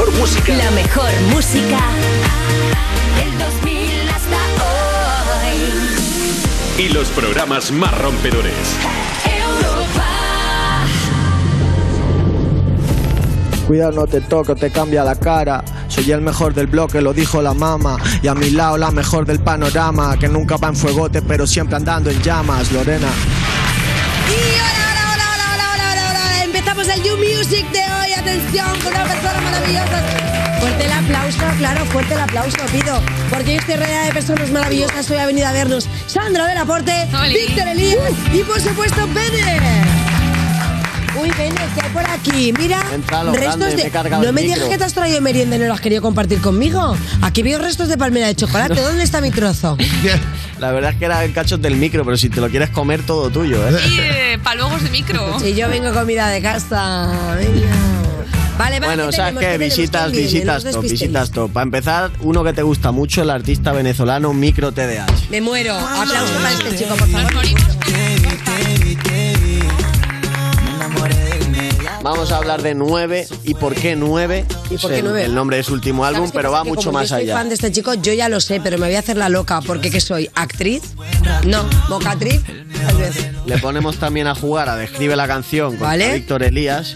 mejor música. La mejor música del 2000 hasta hoy. Y los programas más rompedores. Europa. Cuidado, no te toco, te cambia la cara. Soy el mejor del bloque, lo dijo la mama. Y a mi lado la mejor del panorama. Que nunca va en fuegote, pero siempre andando en llamas, Lorena. Y hola, hola, hola, hola, hola, hola, hola. Empezamos el You Music de. Atención, con una persona maravillosa. Fuerte el aplauso, claro, fuerte el aplauso, pido. Porque hoy estoy rodeada de personas maravillosas. Hoy ha venido a vernos Sandra del Aporte, Oli. Víctor Elías y por supuesto Bene. Uy, Bene, ¿qué hay por aquí? Mira, restos grande, de. me no me digas que te has traído merienda y no lo has querido compartir conmigo. Aquí veo restos de palmera de chocolate. ¿Dónde está mi trozo? La verdad es que era el cachos del micro, pero si te lo quieres comer, todo tuyo, ¿eh? Y eh, de micro. Si yo vengo comida de casa. Venga. Vale, vale. Bueno, ¿qué ¿sabes qué? Visitas, visitas top, visitas top. Para empezar, uno que te gusta mucho, el artista venezolano Micro TDH. Me muero. Para este chico, por favor. Vamos a hablar de 9 y por qué 9. ¿Y por qué el, nueve? el nombre de su último álbum, ¿Sabes qué pero va mucho más yo soy allá. fan de este chico, yo ya lo sé, pero me voy a hacer la loca. Porque ¿qué soy? ¿Actriz? No. Vez. Le ponemos también a jugar a Describe la canción con Vale. Víctor Elías.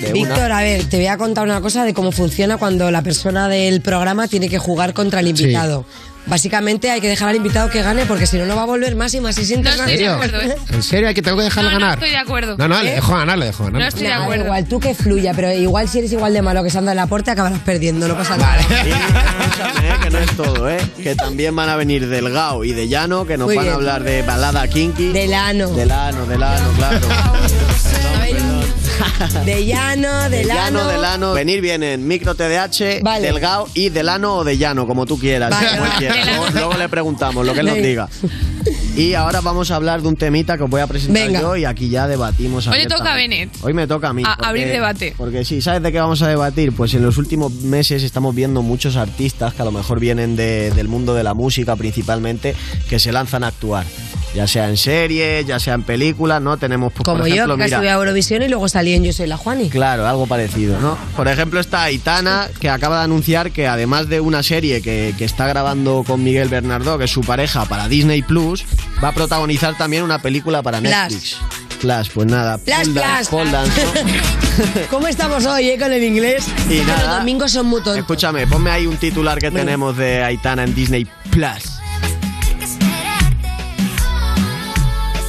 De Víctor, una. a ver, te voy a contar una cosa de cómo funciona cuando la persona del programa tiene que jugar contra el invitado. Básicamente hay que dejar al invitado que gane porque si no, no va a volver más y más. Y siempre No estoy de serio? acuerdo, ¿eh? ¿En serio? ¿Hay que tengo que dejarle No, no ganar? estoy de acuerdo. No, no, le ¿Eh? dejo ganar, le dejo ganar. No estoy de Nah, acuerdo. igual, tú que fluya, pero igual si eres igual de malo que Sandra del Aporte acabarás perdiendo, no pasa nada. Escúchame, eh, que no es todo, ¿eh? Que también van a venir Delgado y de Llano, que nos Muy van a hablar de balada kinky. Delano. Delano, Delano, claro. De llano, de De lano. Llano, Delano. Venir vienen Micro TDH, Vale. Delgado y Delano o de Llano, como tú quieras. Vale, Cualquiera. vale. Luego, luego le preguntamos lo que él nos diga. Y ahora vamos a hablar de un temita que os voy a presentar Venga. yo y aquí ya debatimos. Hoy le toca a. Hoy me toca a mí. A- abrir debate. Porque sí, ¿sabes de qué vamos a debatir? Pues en los últimos meses estamos viendo muchos artistas que a lo mejor vienen de- del mundo de la música principalmente, que se lanzan a actuar. Ya sea en series, ya sea en películas, ¿no? Tenemos, pues, Como por ejemplo, yo, que mira, estuve a Eurovisión y luego salí en Yo soy la Juani. Claro, algo parecido, ¿no? Por ejemplo, está Aitana, que acaba de anunciar que además de una serie que, que está grabando con Miguel Bernardo, que es su pareja para Disney Plus, va a protagonizar también una película para. Netflix. Flash, pues nada. Flash, flash. ¿Cómo estamos hoy, eh, con el inglés? Y nada. Los domingos son muy tontos. Escúchame, ponme ahí un titular que Venga. tenemos de Aitana en Disney Plus.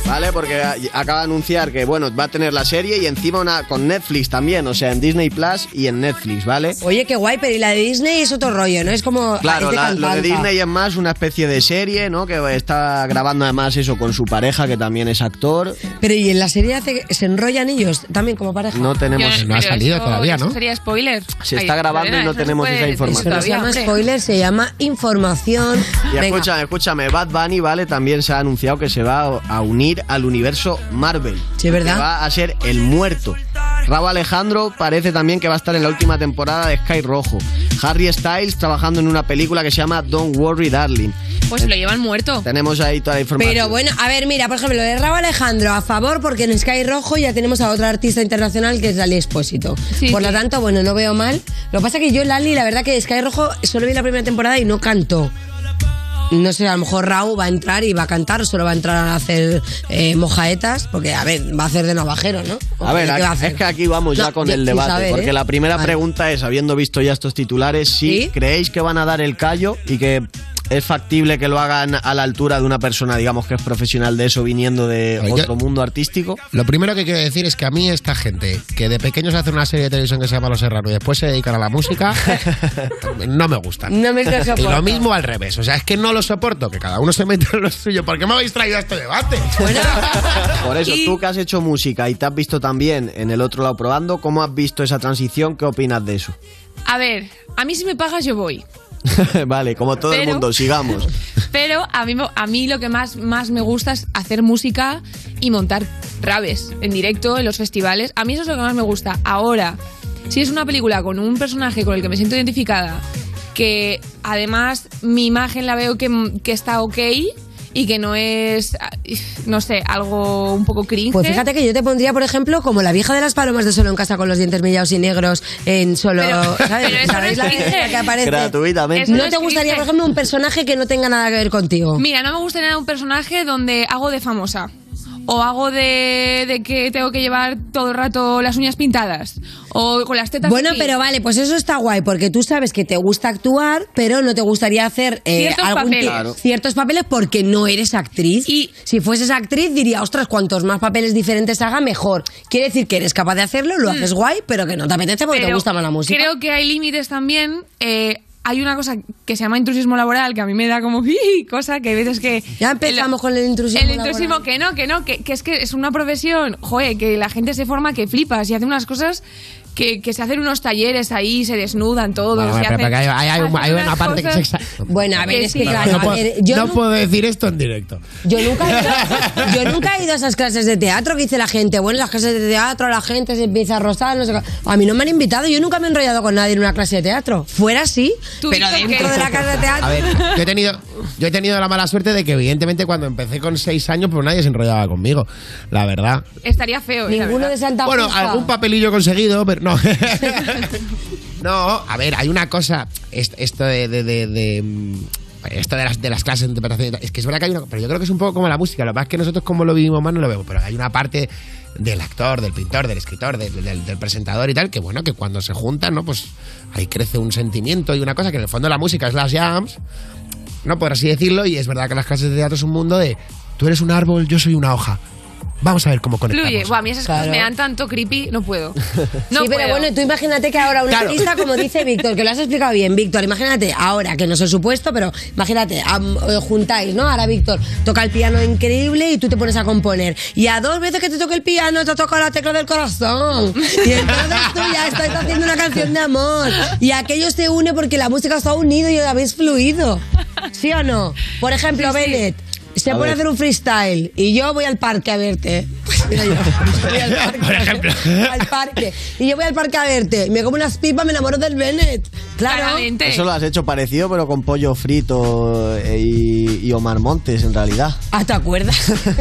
¿Vale? Porque acaba de anunciar que, bueno, va a tener la serie y encima una con Netflix también, o sea, en Disney Plus y en Netflix, ¿vale? Oye, qué guay, pero y la de Disney es otro rollo, ¿no? Es como. Claro, es de la- lo de. Disney es más una especie de serie, ¿no? Que está grabando además eso con su pareja, que también es actor. Pero y en la serie hace, se enrollan ellos también como pareja. No tenemos... Yo- no ha salido eso- todavía, ¿no? eso sería spoiler. Se Ay, está grabando y no eso tenemos esa información. Pero se llama spoiler, se llama información. Y Venga. escúchame, escúchame, Bad Bunny, ¿vale? También se ha anunciado que se va a unir al universo Marvel. Sí, ¿verdad? Que va a ser el muerto. Raúl Alejandro parece también que va a estar en la última temporada de Sky Rojo. Harry Styles trabajando en una película que se llama Don't Worry Darling. Pues lo llevan muerto. Tenemos ahí toda la información. Pero bueno, a ver, mira, por ejemplo, lo de Rabo Alejandro a favor porque en Sky Rojo ya tenemos a otra artista internacional que es Lali Espósito. Sí, por lo sí. tanto, bueno, no veo mal. Lo que pasa es que yo Lali, la verdad que Sky Rojo solo vi la primera temporada y no cantó. No sé, a lo mejor Raúl va a entrar y va a cantar, o solo va a entrar a hacer eh, mojaetas, porque, a ver, va a hacer de navajero, ¿no? A ver, ¿Qué va a hacer? es que aquí vamos ya con yo- el debate, saber, porque ¿eh? la primera Vale. pregunta es, habiendo visto ya estos titulares, si ¿Sí? creéis que van a dar el callo y que es factible que lo hagan a la altura de una persona, digamos, que es profesional de eso, viniendo de Oye. otro mundo artístico. Lo primero que quiero decir es que a mí esta gente que de pequeños hace una serie de televisión que se llama Los Serrano y después se dedican a la música, no me gustan. No me lo Y soporto. lo mismo al revés, o sea, es que no lo soporto, que cada uno se mete en lo suyo. ¿Por qué me habéis traído a este debate? Bueno, Por eso, Y- tú que has hecho música y te has visto también en el otro lado probando, ¿cómo has visto esa transición? ¿Qué opinas de eso? A ver, a mí si me pagas yo voy. vale, como todo el mundo, sigamos. Pero a mí, a mí lo que más, más me gusta es hacer música y montar raves en directo en los festivales. A mí eso es lo que más me gusta. Ahora, si es una película con un personaje con el que me siento identificada, que además mi imagen la veo que, que está ok y que no es, no sé, algo un poco cringe. Pues fíjate que yo te pondría, por ejemplo, como la vieja de las palomas de Solo en casa con los dientes millados y negros en solo. Pero- ¿sabes? pero eso ¿Sabéis no es la cringe. que aparece? Gratuitamente. Eso ¿No no te gustaría, cringe. por ejemplo, un personaje que no tenga nada que ver contigo? Mira, no me gusta nada un personaje donde hago de famosa. O hago de, de que tengo que llevar todo el rato las uñas pintadas. O con las tetas Bueno, aquí. pero vale, pues eso está guay, porque tú sabes que te gusta actuar, pero no te gustaría hacer eh, Ciertos algún papeles. Claro. ciertos papeles porque no eres actriz. Y- si fueses actriz, diría, ostras, cuantos más papeles diferentes haga, mejor. Quiere decir que eres capaz de hacerlo, lo haces guay, pero que no te apetece porque te Mm. Gusta más la música. Creo que hay límites también. eh, hay una cosa que se llama intrusismo laboral que a mí me da como cosa que hay veces que Ya empezamos con el intrusismo el intrusismo laboral. que no que no que, que es que es una profesión joder que la gente se forma que flipas y hace unas cosas que, que se hacen unos talleres ahí se desnudan todos hacen- porque hay, hay- hay un- hacen hay una parte que cosas- se exa- Bueno, a ver, Que es que sí. claro, no, a puedo, ver, yo no puedo decir esto en directo. Yo nunca, he ido, yo nunca he ido a esas clases de teatro que dice la gente. Bueno, en las clases de teatro la gente se empieza a rozar, no sé qué. A mí no me han invitado, yo nunca me he enrollado con nadie en una clase de teatro. Fuera sí, ¿Tú, pero dentro qué? de la clase de teatro. A ver, yo he tenido, yo he tenido la mala suerte de que evidentemente cuando empecé con seis años, pues nadie se enrollaba conmigo, la verdad. estaría feo eh, Ninguno verdad. de Santa Bueno, Justa. algún papelillo conseguido, pero no. no, a ver, hay una cosa, est- esto de, de- de- de, mm, esto de las, clases de interpretación, es que es verdad que hay una, pero yo creo que es un poco como la música, lo que pasa es que nosotros como lo vivimos más no lo vemos, pero hay una parte del actor, del pintor, del escritor, del, del- del presentador y tal, que bueno, que cuando se juntan, ¿no? Pues ahí crece un sentimiento y una cosa que en el fondo la música es las jams, no por así decirlo, y es verdad que las clases de teatro es un mundo de tú eres un árbol, yo soy una hoja. Vamos a ver cómo conectamos. Fluye. Buah, a mí esas Claro. cosas me dan tanto creepy, no puedo. No sí, pero puedo. bueno, tú imagínate que ahora un Claro. artista, como dice Víctor, que lo has explicado bien, Víctor, imagínate ahora, que no es el supuesto, pero imagínate, am- eh, juntáis, ¿no? Ahora Víctor toca el piano increíble y tú te pones a componer. Y a dos veces que te toque el piano te toca la tecla del corazón. Y entonces tú ya estás haciendo una canción de amor. Y aquello se une porque la música os ha unido y habéis fluido. ¿Sí o no? Por ejemplo, Sí, sí. Bennett. Se A pone a ver. hacer un freestyle y yo voy al parque a verte. Pues mira, yo voy al parque, Por ejemplo. al parque. Y yo voy al parque a verte. Me como unas pipas, me enamoro del Bennett. Claro. Claramente. Eso lo has hecho parecido, pero con pollo frito eh, y, y Omar Montes, en realidad. Ah, ¿te acuerdas? Esto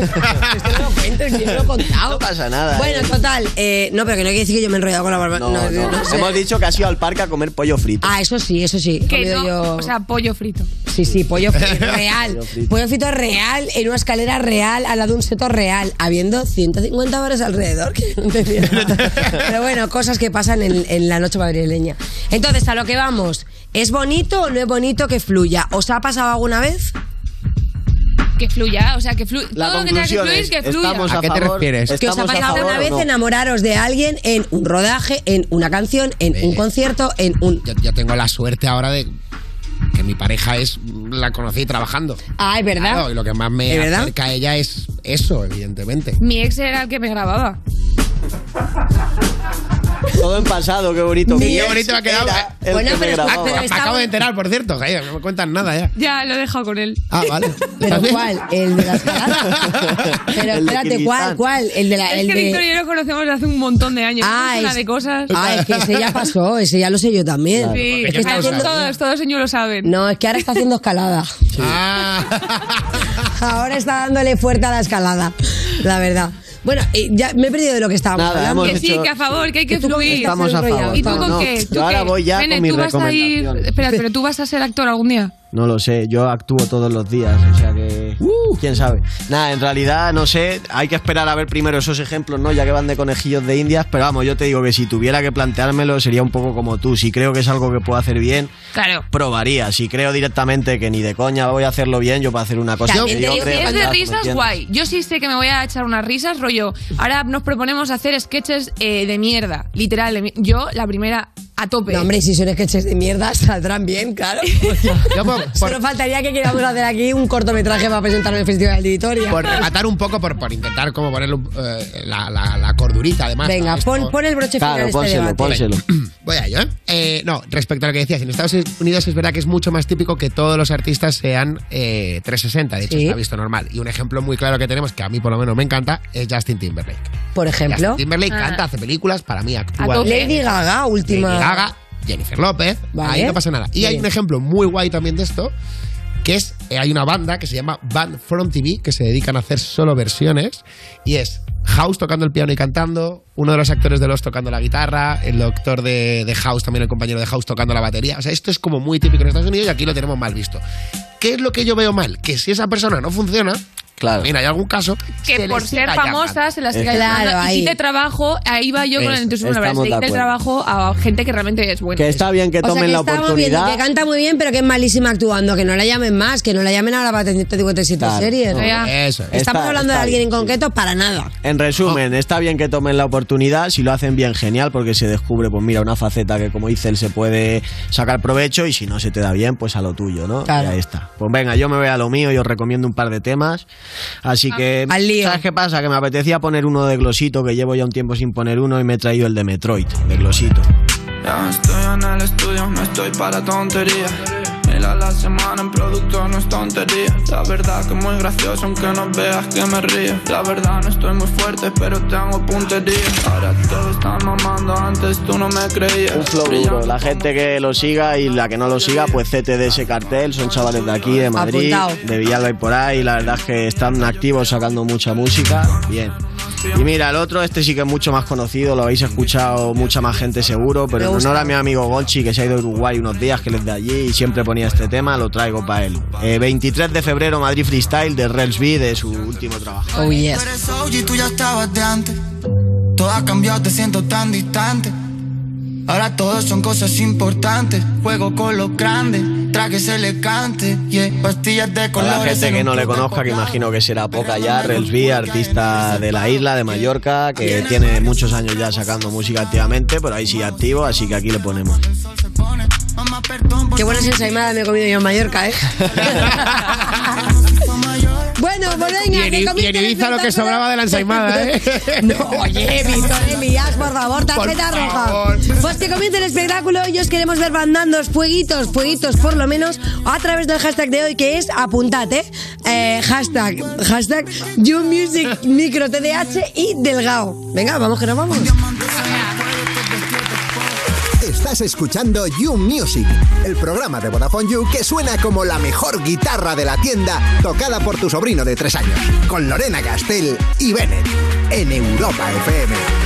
no lo cuento, que yo no lo he contado. No pasa nada, Bueno, eh. total. eh, no, pero que no quiere decir que yo me he enrollado con la barba. No, no, no sé. Hemos dicho que has ido al parque a comer pollo frito. Ah, eso sí, eso sí. He que comido no, yo- o sea, pollo frito. Sí, sí, pollo frito real. Pollo frito. pollo frito real, en una escalera real, al lado de un seto real, habiendo 150 bares alrededor, que no entendía nada. Pero bueno, cosas que pasan en, en la noche madrileña. Entonces, a lo que vamos. ¿Es bonito o no es bonito que fluya? ¿Os ha pasado alguna vez? Que fluya, o sea, que fluya. La Todo lo que tenga que conclusión fluir, es, que fluya. estamos ¿A a qué te favor- refieres? ¿Que os ha estamos a pasado favor una o vez no? enamoraros de alguien en un rodaje, en una canción, en un concierto, en un... yo, yo tengo la suerte ahora de que mi pareja es la conocí trabajando. Ah, es verdad. Claro, y lo que más me ¿Es verdad? acerca a ella es eso, evidentemente. Mi ex era el que me grababa. Todo en pasado, qué bonito. Qué Mi ex bonito ha quedado. el Bueno, que pero está- grababa. pero está acabo de enterar, por cierto, que no me cuentan nada ya. Ya, lo he dejado con él. Ah, vale. ¿Pero cuál? ¿El de la escalada? Pero espérate, ¿cuál? ¿Cuál? El de la... Es el que de... Víctor y yo lo conocemos desde hace un montón de años. Ah, Es una es- de cosas. Ah, es que ese ya pasó, ese ya lo sé yo también. sí, porque yo o sea, estaba usando- todos, todos señores lo saben. No, es que ahora está haciendo escalada. Ah. Ahora está dándole fuerte a la escalada, la verdad. Bueno, eh, ya me he perdido de lo que estábamos Nada, hablando. hemos Que sí, hecho- que a favor, que hay que fluir. Estamos a favor. ¿Y tú con no. qué? ¿Tú Yo ahora qué? voy ya Bene, con mis tú vas a ir... recomendaciones. Espera, pero tú vas a ser actor algún día. No lo sé, yo actúo todos los días, o sea que... Uh. ¿Quién sabe? Nada, en realidad, no sé, hay que esperar a ver primero esos ejemplos, ¿no? Ya que van de conejillos de indias, pero vamos, yo te digo que si tuviera que planteármelo sería un poco como tú. Si creo que es algo que puedo hacer bien, Claro. probaría. Si creo directamente que ni de coña voy a hacerlo bien, yo puedo hacer una cosa mediocre, Si es de ya, ¿me risas, guay. Yo sí sé que me voy a echar unas risas, rollo. Ahora nos proponemos hacer sketches eh, de mierda, literal. de mi- Yo, la primera, a tope. No, hombre, si son sketches de mierda, saldrán bien, claro. Yo por, por- Solo faltaría que queramos hacer aquí un cortometraje para presentar en el Festival de Vitoria. por rematar un poco, por, por intentar como ponerle un- eh, la, la- la cordurita, además. Venga, a esto. pon, pon el broche final Claro, a este pónselo, debate. pónselo. Voy a ello, ¿eh? Eh, No, respecto a lo que decías, en Estados Unidos es verdad que es mucho más típico que todos los artistas sean eh, 360, de hecho, Sí. se ha visto normal. Y un ejemplo muy claro que tenemos, que a mí por lo menos me encanta, es Justin Timberlake. Por ejemplo, Justin Timberlake Ah. canta, hace películas, para mí actúa. Lady Gaga, última. Lady Gaga, Jennifer López, Vale. ahí no pasa nada. Y hay un ejemplo muy guay también de esto, que es, eh, hay una banda que se llama Band From TV, que se dedican a hacer solo versiones, y es House tocando el piano y cantando, uno de los actores de Los tocando la guitarra, el doctor de, de House, también el compañero de House tocando la batería. O sea, esto es como muy típico en Estados Unidos y aquí lo tenemos mal visto. ¿Qué es lo que yo veo mal? Que si esa persona no funciona, Claro. mira, hay algún caso que se por ser famosa llamando. se las siga Claro, ahí. Y quite trabajo, ahí va yo con Es- el entusiasmo. La verdad, estamos se acuerdo. trabajo a gente que realmente es buena. Que está bien que O sea, tomen que la está muy bien, oportunidad. que canta muy bien, pero que es malísima actuando. Que no la llamen más, que no la llamen ahora para 157 Claro. series. No, Ya. Eso es. Estamos Está- hablando de alguien bien, en sí. concreto para nada. En resumen, está bien que tomen la oportunidad, si lo hacen bien, genial, porque se descubre, pues mira, una faceta que como dice él se puede sacar provecho y si no se te da bien, pues a lo tuyo, ¿no? Claro. Y ahí está. Pues venga, yo me voy a lo mío y os recomiendo un par de temas. Así que, Al lío. ¿sabes qué pasa? Que me apetecía poner uno de Glosito, que llevo ya un tiempo sin poner uno y me he traído el de Metroid, de Glosito. Ya estoy en el estudio, no estoy para tonterías. Mil a la semana en producto no es tontería. La verdad que muy gracioso, aunque no veas que me río. La verdad no estoy muy fuerte, pero tengo puntería. Ahora todos están mamando, antes tú no me creías. Un flow duro. La gente que lo siga y la que no lo siga, pues CTD ese cartel, son chavales de aquí, de Madrid, Apuntado. de Villalba y por ahí. La verdad es que están activos sacando mucha música. Bien. Y mira, el otro, este sí que es mucho más conocido, lo habéis escuchado mucha más gente seguro, pero en honor a mi amigo Golchi, que se ha ido a Uruguay unos días, que él es de allí y siempre ponía este tema, lo traigo para él. Eh, 23 de febrero, Madrid Freestyle, de Rels B, de su último trabajo. Oh, yes. Tú ya estabas de antes. Todo ha cambiado, te siento tan distante. Ahora todo son cosas importantes. Juego con los grandes, traje se le cante. Yeah, pastillas de Para colores. la gente en que no le conozca, que imagino que será poca ya, Rels B, artista de la isla, de Mallorca, que tiene muchos años ya sacando música activamente, pero ahí sigue activo, así que aquí le ponemos. Mamá, perdón Qué buenas ensaimadas me he comido yo en Mallorca, ¿eh? bueno, pues venga, que comience y Ibiza lo que sobraba de la ensaimada, ¿eh? No, oye, Víctor Elías, por favor, tarjeta Por roja. favor. Pues que comience el espectáculo y os queremos ver mandando fueguitos, fueguitos por lo menos, a través del hashtag de hoy que es apuntate, eh, hashtag, hashtag YouMusic Micro TDH y Delgado. Venga, vamos que nos vamos. Estás escuchando You Music, el programa de Vodafone You que suena como la mejor guitarra de la tienda tocada por tu sobrino de tres años, con Lorena Castell y Bennett, en Europa FM.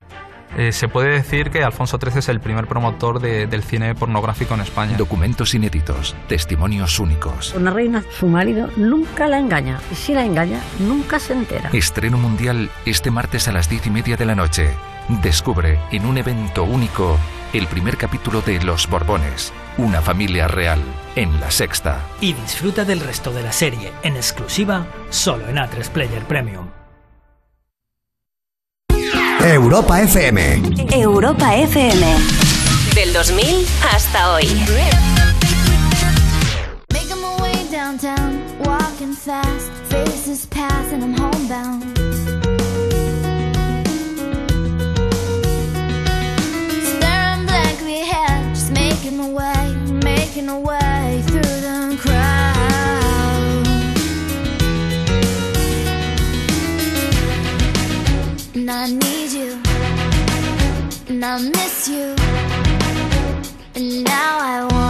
Eh, se puede decir que Alfonso XIII es el primer promotor de- del cine pornográfico en España. Documentos inéditos, testimonios únicos. Una reina, su marido, nunca la engaña. Y si la engaña, nunca se entera. Estreno mundial este martes a las diez y media de la noche. Descubre en un evento único el primer capítulo de Los Borbones, una familia real, en la sexta. Y disfruta del resto de la serie en exclusiva solo en A3 Player Premium. Europa FM. Europa FM. Del 2000 hasta hoy. Making my way downtown, walking fast, faces pass and I'm homebound. Staring blankly ahead, just making my way, making my way and I miss you. And now I wonder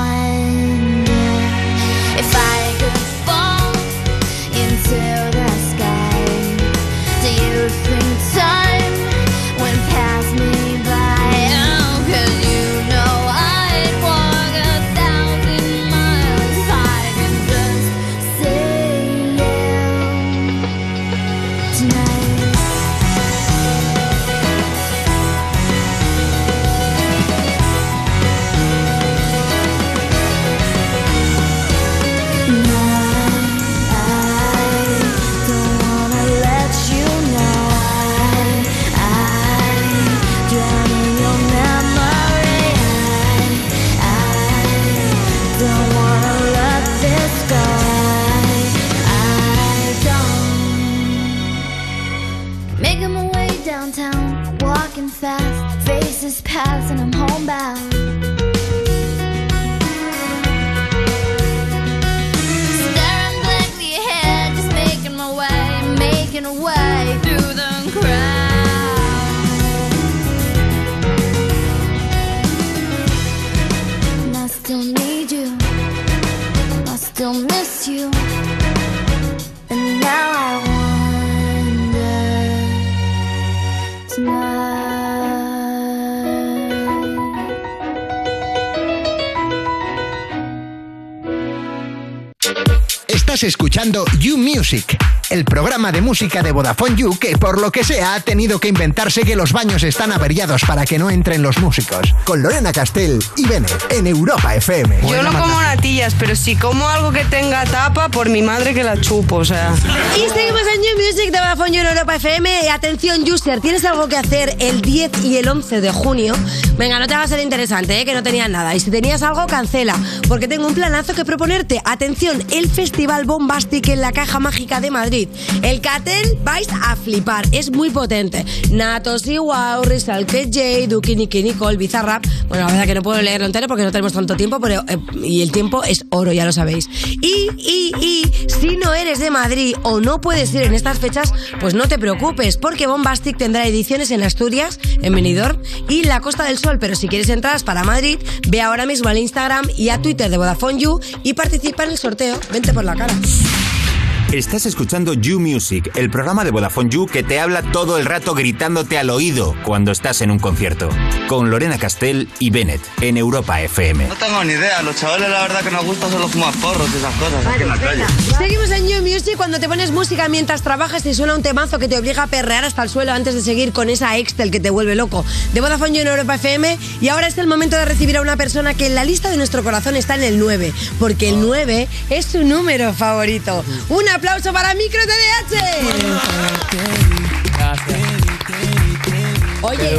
making the still need you, I still miss you, now. Estás escuchando You Music, el programa de música de Vodafone You que por lo que sea ha tenido que inventarse que los baños están averiados para que no entren los músicos. Con Lorena Castell y Bennett en Europa FM. Yo no como natillas, pero si como algo que tenga tapa, por mi madre que la chupo, o sea. Y seguimos en New Music de Vodafone You en Europa FM. Y atención, user, ¿tienes algo que hacer el 10 y el 11 de junio? Venga, no te va a ser interesante, ¿eh? que no tenías nada. Y si tenías algo, cancela, porque tengo un planazo que proponerte. Atención, el Festival Bombastic en la Caja Mágica de Madrid. El cartel vais a flipar, es muy potente. Natos Wow, Rizalke J, Duki, Nicky, Nicole, Bizarrap. Bueno, la verdad que no puedo leerlo entero porque no tenemos tanto tiempo, pero eh, y el tiempo es oro, ya lo sabéis. Y, y, y, si no eres de Madrid o no puedes ir en estas fechas, pues no te preocupes, porque Bombastic tendrá ediciones en Asturias, en Benidorm y la Costa del Sol. Pero si quieres entradas para Madrid, ve ahora mismo al Instagram y a Twitter de Vodafone You y participa en el sorteo. Vente por la cara. Estás escuchando You Music, el programa de Vodafone You que te habla todo el rato gritándote al oído cuando estás en un concierto. Con Lorena Castell y Bennett en Europa FM. No tengo ni idea, los chavales la verdad que nos gusta solo fumar porros y esas cosas aquí en la calle. Seguimos en New Music cuando te pones música mientras trabajas y suena un temazo que te obliga a perrear hasta el suelo antes de seguir con esa Excel que te vuelve loco. De Vodafone You en Europa FM y ahora es el momento de recibir a una persona que en la lista de nuestro corazón está en el 9, porque el 9 es su número favorito. Un aplauso para Micro TDH. Oye,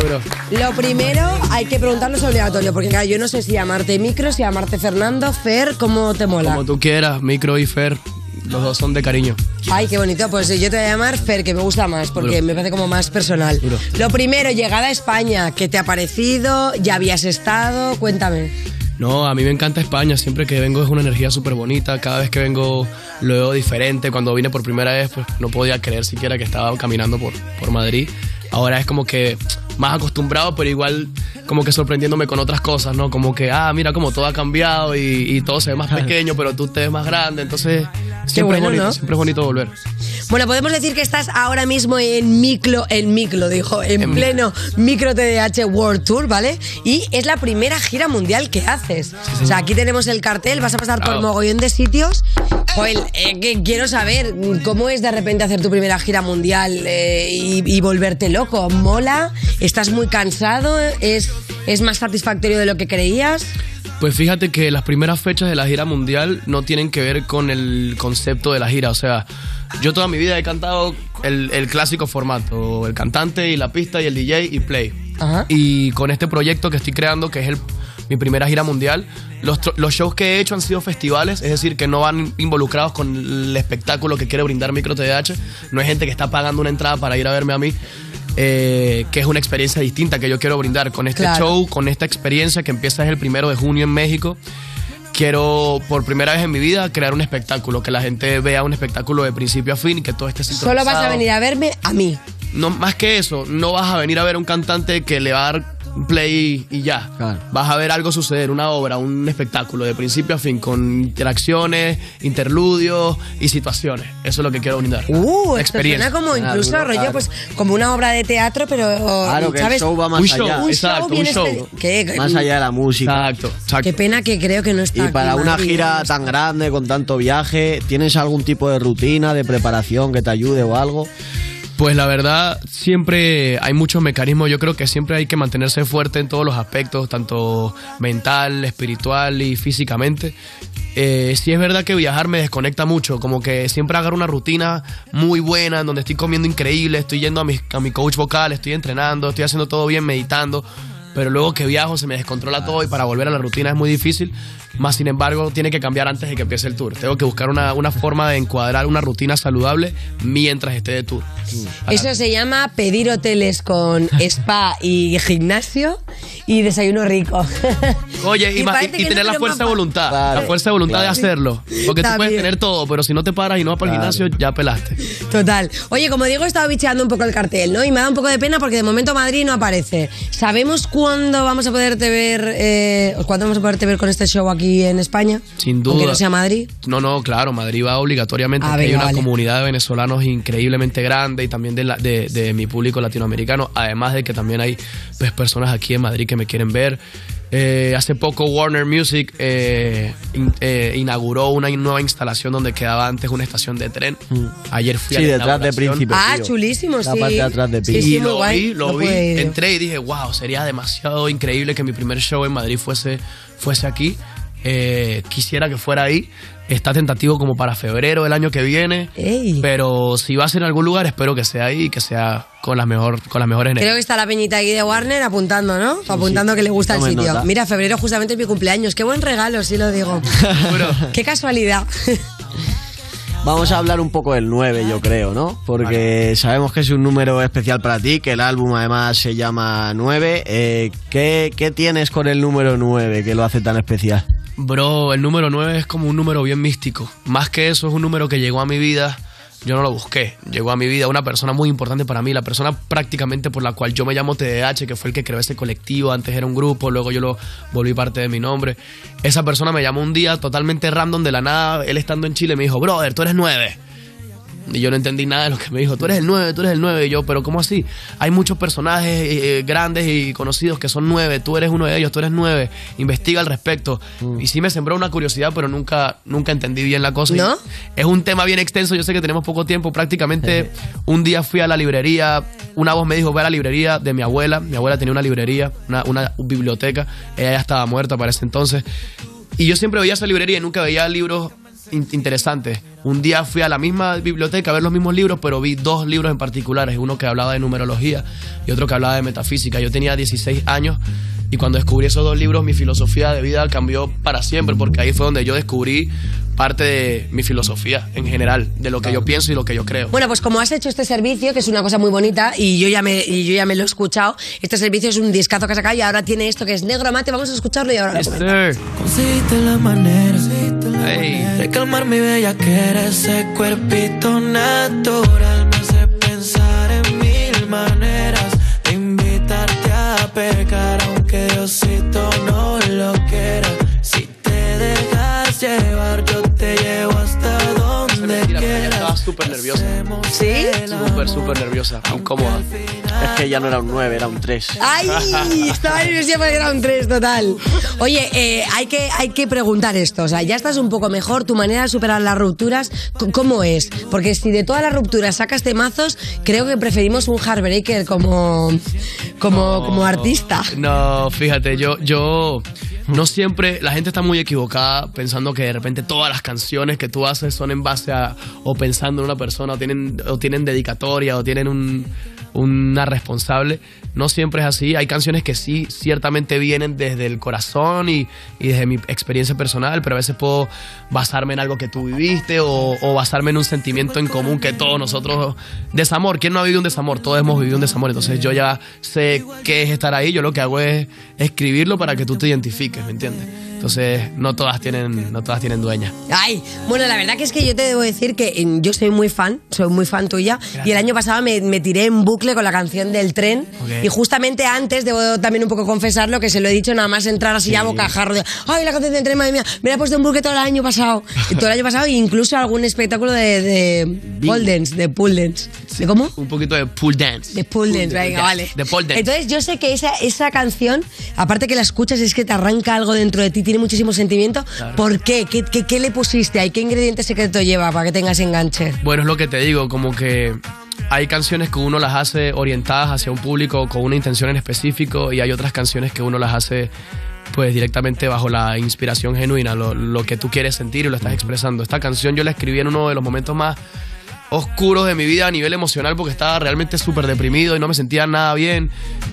lo primero hay que preguntarnos obligatorio, porque claro, yo no sé si llamarte Micro, si llamarte Fernando, Fer, ¿cómo te mola? Como tú quieras, Micro y Fer, los dos son de cariño. Ay, qué bonito. Pues yo te voy a llamar Fer, que me gusta más, porque Duro. me parece como más personal. Duro. Lo primero, llegada a España, ¿qué te ha parecido? ¿Ya habías estado? Cuéntame. No, a mí me encanta España, siempre que vengo es una energía súper bonita, cada vez que vengo lo veo diferente, cuando vine por primera vez pues no podía creer siquiera que estaba caminando por, por Madrid, ahora es como que más acostumbrado, pero igual como que sorprendiéndome con otras cosas, ¿no? Como que, ah, mira como todo ha cambiado y, y todo se ve más pequeño, pero tú te ves más grande, entonces siempre bueno, es bonito, ¿no? siempre es bonito volver. Bueno, podemos decir que estás ahora mismo en micro, en micro, dijo, en, En pleno micro TDH World Tour, ¿vale? Y es la primera gira mundial que haces. o sea, aquí tenemos el cartel, vas a pasar por Claro. mogollón de sitios. Joel, eh, que quiero saber cómo es de repente hacer tu primera gira mundial eh, y, y volverte loco. ¿Mola? ¿Estás muy cansado? ¿Es, ¿Es más satisfactorio de lo que creías? Pues fíjate que las primeras fechas de la gira mundial no tienen que ver con el concepto de la gira. O sea, yo toda mi vida he cantado el, el clásico formato, el cantante y la pista y el DJ y play. Y con este proyecto que estoy creando, que es el, mi primera gira mundial, los, shows que he hecho han sido festivales, es decir, que no van involucrados con el espectáculo que quiere brindar Micro TDH. No hay gente que está pagando una entrada para ir a verme a mí. eh, que es una experiencia distinta que yo quiero brindar con este Claro. show, con esta experiencia que empieza el primero de junio en México. Quiero por primera vez en mi vida crear un espectáculo, que la gente vea un espectáculo de principio a fin y que todo esté Solo vas a sincronizado. venir a verme a mí. No, más que eso, no vas a venir a ver a un cantante que le va a dar play y ya. Vas a ver algo suceder, una obra, un espectáculo de principio a fin, con interacciones, interludios y situaciones. Eso es lo que quiero brindar. Uh, esto suena como incluso Claro, rollo, claro. pues como una obra de teatro, pero Claro, que el ¿sabes? show va más Un allá. show, Un exacto, show un ¿Qué? Más allá de la música. Exacto, Qué pena que creo que no está Y aquí para una gira tan grande, con tanto viaje, ¿tienes algún tipo de rutina, de preparación que te ayude o algo? Pues la verdad, siempre hay muchos mecanismos. Yo creo que siempre hay que mantenerse fuerte en todos los aspectos, tanto mental, espiritual y físicamente. Eh, sí es verdad que viajar me desconecta mucho, como que siempre agarro una rutina muy buena, en donde estoy comiendo increíble, estoy yendo a mi, a mi coach vocal, estoy entrenando, estoy haciendo todo bien, meditando. Pero luego que viajo se me descontrola todo y para volver a la rutina es muy difícil. Más sin embargo, tiene que cambiar antes de que empiece el tour. Tengo que buscar una, una forma de encuadrar una rutina saludable mientras esté de tour. Para- Eso se llama pedir hoteles con spa y gimnasio y desayuno rico. Oye, y, Y y- tener no, la fuerza de voluntad. La fuerza de voluntad de hacerlo. Porque tú puedes También. tener todo, pero si no te paras y no vas para el gimnasio, ya pelaste. Total. Oye, como digo, he estado bicheando un poco el cartel, ¿no? Y me da un poco de pena porque de momento Madrid no aparece. ¿Sabemos cuándo vamos a poderte ver, eh, cuándo vamos a poderte ver con este show aquí en España? Sin Aunque duda. no sea Madrid. No, no, claro, Madrid va obligatoriamente. Ah, hay una vale. comunidad de venezolanos increíblemente grande y también de, la- de, de mi público latinoamericano. Además de que también hay pues, personas aquí en Madrid que me quieren ver. Eh, hace poco Warner Music eh, in- eh, inauguró una nueva instalación donde quedaba antes una estación de tren. Ayer fui a Sí, la detrás de. Príncipe. Ah, tío. chulísimo, La sí. parte de atrás de Príncipe. sí, y lo guay. vi, lo No vi, entré y dije, wow, sería demasiado increíble que mi primer show en Madrid fuese, fuese aquí. Eh, quisiera que fuera ahí. Está tentativo como para febrero del año que viene. Pero si va a ser en algún lugar, espero que sea ahí y que sea con las, mejor, con las mejores Creo que está la peñita aquí de Warner apuntando, ¿no? apuntando que le gusta el sitio. nota. Mira, febrero justamente es mi cumpleaños. Qué buen regalo, sí lo digo. Qué casualidad. Vamos a hablar un poco del 9, yo creo, ¿no? Porque sabemos que es un número especial para ti, que el álbum además se llama 9. Eh, ¿qué, qué tienes con el número 9 que lo hace tan especial? Bro, el número 9 es como un número bien místico. Más que eso, es un número que llegó a mi vida. Yo no lo busqué. Llegó a mi vida una persona muy importante para mí, la persona prácticamente por la cual yo me llamo TDH, que fue el que creó ese colectivo. Antes era un grupo, luego yo lo volví parte de mi nombre. Esa persona me llamó un día totalmente random de la nada. Él estando en Chile me dijo, brother, tú eres 9. Y yo no entendí nada de lo que me dijo. Tú eres el 9, tú eres el 9. Y yo, pero ¿cómo así? Hay muchos personajes eh, grandes y conocidos que son 9. Tú eres uno de ellos, tú eres 9. Investiga al respecto. Y sí me sembró una curiosidad, pero nunca, nunca entendí bien la cosa. Y ¿No? Es un tema bien extenso. Yo sé que tenemos poco tiempo. Prácticamente un día fui a la librería. Una voz me dijo, ve a la librería de mi abuela. Mi abuela tenía una librería, una, una biblioteca. Ella ya estaba muerta para ese entonces. Y yo siempre veía esa librería y nunca veía libros in- interesantes. Un día fui a la misma biblioteca a ver los mismos libros, pero vi dos libros en particulares, uno que hablaba de numerología y otro que hablaba de metafísica. Yo tenía 16 años y cuando descubrí esos dos libros mi filosofía de vida cambió para siempre, porque ahí fue donde yo descubrí parte de mi filosofía en general, de lo que yo pienso y lo que yo creo. Bueno, pues como has hecho este servicio, que es una cosa muy bonita, y yo ya me, y yo ya me lo he escuchado, este servicio es un discazo que has sacado y ahora tiene esto que es negro mate, vamos a escucharlo y ahora lo comento. Conseguiste la manera de calmar mi bella que ese cuerpito natural me hace pensar en mil maneras de invitarte a pecar aunque Diosito no lo quiera. Si te dejas llevar yo te llevo hasta donde quieras. estaba súper nerviosa. ¿Sí? Súper, súper nerviosa, incómoda. Es que ya no era un 9, era un 3. ¡Ay! Estaba nerviosa porque era un 3 total. Oye, eh, hay, que, hay que preguntar esto. O sea, ya estás un poco mejor. Tu manera de superar las rupturas, ¿cómo es? Porque si de todas las rupturas sacas temazos, creo que preferimos un heartbreaker como, como, como artista. No, fíjate, yo, yo no siempre, la gente está muy equivocada pensando que de repente todas las canciones que tú haces son en base a, o pensando en una persona, o tienen, o tienen dedicatoria, o tienen un, una responsable. No siempre es así. Hay canciones que sí, ciertamente vienen desde el corazón y, y desde mi experiencia personal, pero a veces puedo basarme en algo que tú viviste o, o basarme en un sentimiento en común que todos nosotros. Desamor. ¿Quién no ha vivido un desamor? Todos hemos vivido un desamor. Entonces yo ya sé qué es estar ahí. Yo lo que hago es escribirlo para que tú te identifiques, ¿me entiendes? Entonces no todas tienen, no todas tienen dueña. Ay, bueno, la verdad que es que yo te debo decir que eh, yo soy muy fan, soy muy fan tuya. Y el año pasado me, me tiré en bucle con la canción del tren. Ok. Y justamente antes, debo también un poco confesarlo, que se lo he dicho nada más entrar así a bocajarro. De, Ay, la canción del tren, madre mía, me la he puesto en bucle todo el año pasado. Y todo el año pasado, incluso algún espectáculo de, de pole dance, de pool dance. ¿De cómo? Un poquito de pool dance. De pool dance, venga, vale. De pole dance. Entonces yo sé que esa, esa canción, aparte que la escuchas, es que te arranca algo dentro de ti, tiene muchísimo sentimiento. Claro. ¿Por qué? ¿Qué, qué? qué le pusiste ahí? ¿Qué ingrediente secreto lleva para que tengas enganche? Bueno, es lo que te digo, como que hay canciones que uno las hace orientadas hacia un público con una intención en específico y hay otras canciones que uno las hace pues directamente bajo la inspiración genuina, lo, lo que tú quieres sentir y lo estás expresando. Esta canción yo la escribí en uno de los momentos más oscuros de mi vida a nivel emocional porque estaba realmente súper deprimido y no me sentía nada bien.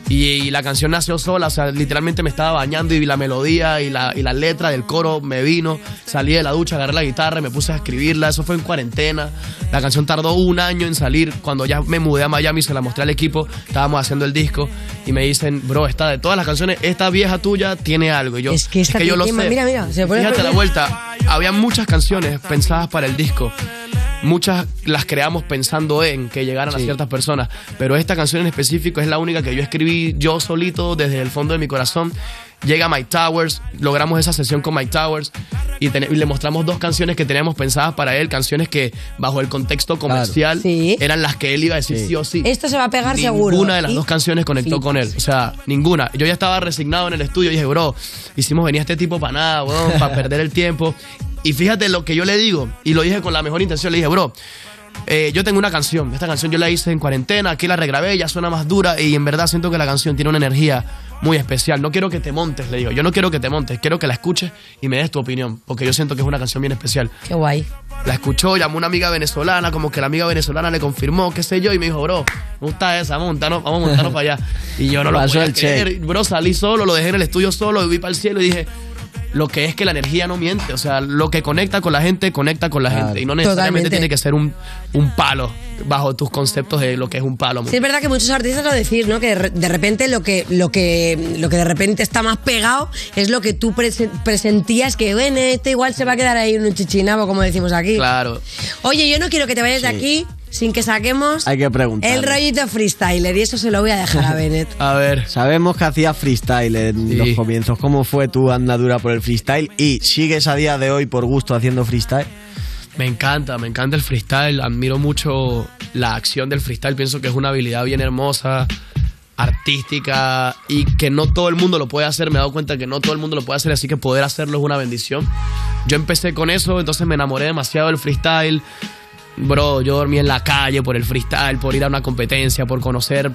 Y, y la canción nació sola, o sea, literalmente me estaba bañando y la melodía y la, y la letra del coro me vino. Salí de la ducha, agarré la guitarra y me puse a escribirla. Eso fue en cuarentena. La canción tardó un año en salir. Cuando ya me mudé a Miami, se la mostré al equipo, estábamos haciendo el disco y me dicen, bro, esta de todas las canciones, esta vieja tuya tiene algo. Y yo, Es que esta yo lo sé. mira, mira, se Fíjate la vuelta. Había muchas canciones pensadas para el disco. Muchas las creamos pensando en que llegaran a ciertas personas, pero esta canción en específico es la única que yo escribí yo solito desde el fondo de mi corazón. Llega Mike Towers, logramos esa sesión con Mike Towers y, ten- y le mostramos dos canciones que teníamos pensadas para él, canciones que bajo el contexto comercial eran las que él iba a decir sí, o sí. Esto se va a pegar seguro. Ninguna de las Y- dos canciones conectó con él. O sea, ninguna. Yo ya estaba resignado en el estudio y dije, bro, hicimos venir a este tipo para nada, weón, para perder el tiempo. Y fíjate lo que yo le digo, y lo dije con la mejor intención, le dije, bro, eh, yo tengo una canción, esta canción yo la hice en cuarentena, aquí la regrabé, ya suena más dura y en verdad siento que la canción tiene una energía muy especial. No quiero que te montes, le digo, yo no quiero que te montes, quiero que la escuches y me des tu opinión, porque yo siento que es una canción bien especial. Qué guay. La escuchó, llamó una amiga venezolana, como que la amiga venezolana le confirmó, qué sé yo, y me dijo, bro, me gusta esa, montanos, vamos a montarnos para allá. Y yo no lo podía creer. Bro, salí solo, lo dejé en el estudio solo, y vi para el cielo y dije, lo que es que la energía no miente, o sea, lo que conecta con la gente, conecta con la gente, y no necesariamente Totalmente. tiene que ser un, un palo bajo tus conceptos de lo que es un palo. Sí, es verdad que muchos artistas lo decís, ¿no? Que de re- de repente lo que, lo que, lo que de repente está más pegado es lo que tú prese- presentías que, bueno, este igual se va a quedar ahí en un chichinabo, como decimos aquí. Claro. Oye, yo no quiero que te vayas de aquí sin que saquemos Hay que preguntar. el rollito freestyler y eso se lo voy a dejar a Bennett. A ver. Sabemos que hacías freestyle en los comienzos. ¿Cómo fue tu andadura por el freestyle? ¿Y sigues a día de hoy por gusto haciendo freestyle? Me encanta, me encanta el freestyle, admiro mucho la acción del freestyle, pienso que es una habilidad bien hermosa, artística y que no todo el mundo lo puede hacer, me he dado cuenta que no todo el mundo lo puede hacer, así que poder hacerlo es una bendición. Yo empecé con eso, entonces me enamoré demasiado del freestyle. Bro, yo dormí en la calle por el freestyle, por ir a una competencia, por conocer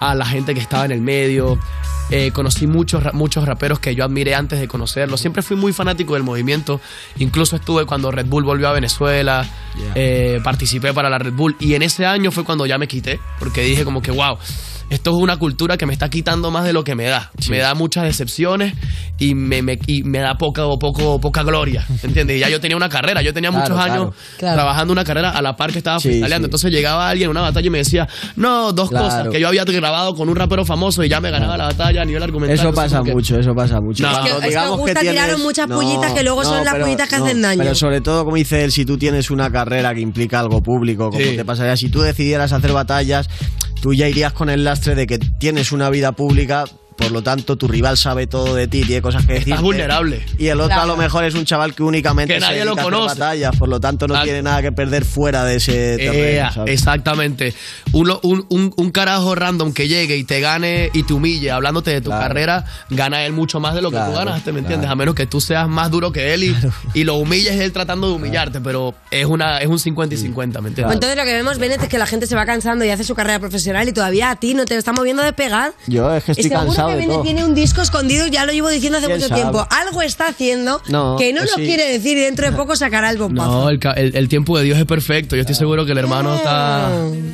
a la gente que estaba en el medio. Eh, conocí muchos, muchos raperos que yo admiré antes de conocerlos. Siempre fui muy fanático del movimiento. Incluso estuve cuando Red Bull volvió a Venezuela. eh, participé para la Red Bull. Y en ese año fue cuando ya me quité. Porque dije como que, wow, esto es una cultura que me está quitando más de lo que me da. Me da muchas decepciones y me, me- y me da poca, o poco, poca gloria. ¿Entiendes? Y ya yo tenía una carrera. Yo tenía Claro, muchos claro. años Claro. trabajando una carrera a la par que estaba Sí, freestyleando. sí. Entonces llegaba alguien a una batalla y me decía, no, dos Claro. cosas. Que yo había grabado con un rapero famoso y ya me ganaba la batalla a nivel argumental. Eso pasa que- mucho, eso pasa mucho. No. Cuando Es que- es que digamos os gusta tienes- tiraros muchas pullitas que luego son las pero- pullitas que hacen daño. Pero sobre todo, como dice él, si tú tienes una carrera que implica algo público, como Sí. te pasaría, si tú decidieras hacer batallas, tú ya irías con el lastre de que tienes una vida pública. Por lo tanto, tu rival sabe todo de ti, tiene cosas que decir. Estás vulnerable. Y el otro a lo mejor es un chaval que únicamente Que se nadie lo a hacer conoce. batallas, por lo tanto no tiene nada que perder fuera de ese terreno. Ea, ¿sabes? exactamente. Un, lo- un, un- un carajo random que llegue y te gane y te humille hablándote de tu carrera, gana él mucho más de lo que tú ganaste, ¿me entiendes? A menos que tú seas más duro que él y, y lo humilles él tratando de humillarte, pero es, una, es un 50 y 50, ¿me entiendes? Entonces lo que vemos, Bennett, es que la gente se va cansando y hace su carrera profesional y todavía a ti no te está moviendo de pegar. Yo es que estoy cansado de todo. tiene un disco escondido, ya lo llevo diciendo hace ¿Quién mucho sabe? tiempo. Algo está haciendo No, que no pues nos sí. quiere decir y dentro de poco sacará el bombazo. No, el, el- el tiempo de Dios es perfecto. Yo estoy seguro que el hermano está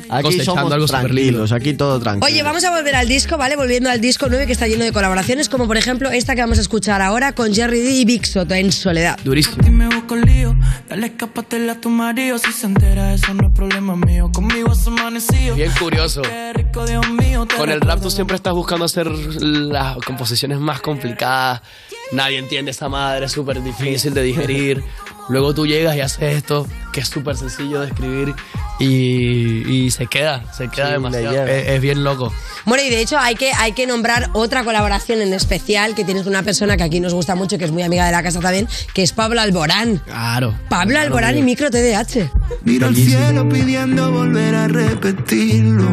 Aquí cosechando somos algo súper lindo. tranquilos, aquí todo tranquilo. Oye, vamos a volver al disco, ¿vale? Volviendo al disco 9 que está lleno de colaboraciones, como por ejemplo esta que vamos a escuchar ahora con Jerry D y Big Soto en Soledad. Durísimo. Me busco lío. Dale, escápate a tu marido. Si se entera, eso no es problema mío. Conmigo has amanecido. Bien curioso. Con el rap tú siempre estás buscando hacer las composiciones más complicadas. Nadie entiende esa madre, es súper difícil de digerir. Luego tú llegas y haces esto, que es súper sencillo de escribir y, y se queda, se queda Sí, demasiado. Es, es bien loco. Bueno, y de hecho hay que, hay que nombrar otra colaboración en especial que tienes con una persona que aquí nos gusta mucho, que es muy amiga de la casa también, que es Pablo Alborán. Claro. Pablo Alborán y Micro TDH. Miro al cielo pidiendo volver a repetirlo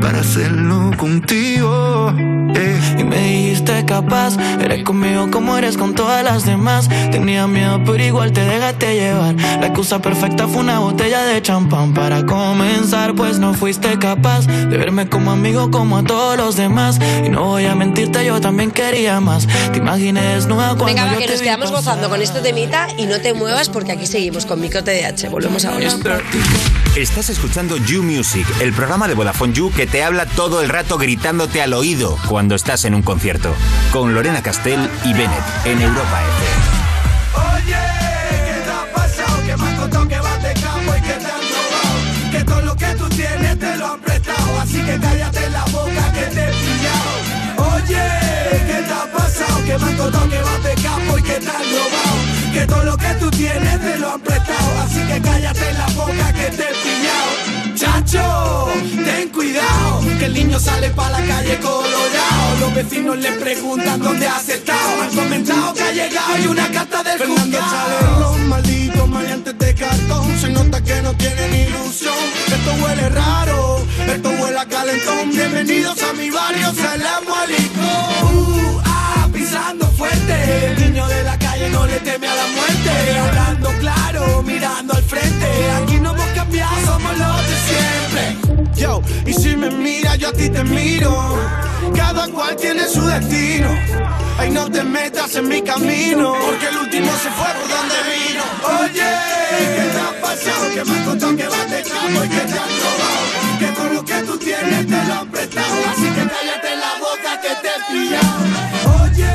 para hacerlo contigo. eh. Y me dijiste capaz, eres conmigo como eres con todas las demás. Tenía miedo, pero igual te dejaste llevar. La excusa perfecta Esta fue una botella de champán para comenzar, pues no fuiste capaz de verme como amigo como a todos los demás. Y no voy a mentirte, yo también quería más. Te imaginé desnuda cuando Venga, va, yo que te nos vi quedamos pasar. gozando con este temita y no te muevas porque aquí seguimos con Micro TDH. Volvemos ahora. Estás escuchando You Music, el programa de Vodafone You que te habla todo el rato gritándote al oído cuando estás en un concierto. Con Lorena Castell y Bennett en Europa FM. Así que cállate la boca que te he pillado. Oye, ¿qué te ha pasado? Que me han contado que vas de campo y que te han robado. Que todo lo que tú tienes te lo han prestado. Así que cállate la boca que te he pillado. Chacho, ten cuidado, que el niño sale para la calle colorado. Los vecinos le preguntan dónde has estado. Han comentado que ha llegado y una carta del Fernando Chalero, maldito maleantes de cartón. Se nota que no tienen ilusión. Esto huele raro, esto huele a calentón. Bienvenidos a mi barrio, Salamu alaikum. Uh, ah, pisando fuerte. El niño de la calle no le teme a la muerte. Hablando claro, mirando al frente. Aquí no hemos cambiado, somos los de siempre. Yo, y si me mira, yo a ti te miro. Cada cual tiene su destino. Ay, no te metas en mi camino. Porque el último se fue por donde vino. Oye, ¿qué te ha pasado? Que me han contado que vas de campo y que te han robado. Tienes te lo han prestado. Así que cállate la boca que te he pillado. Oye,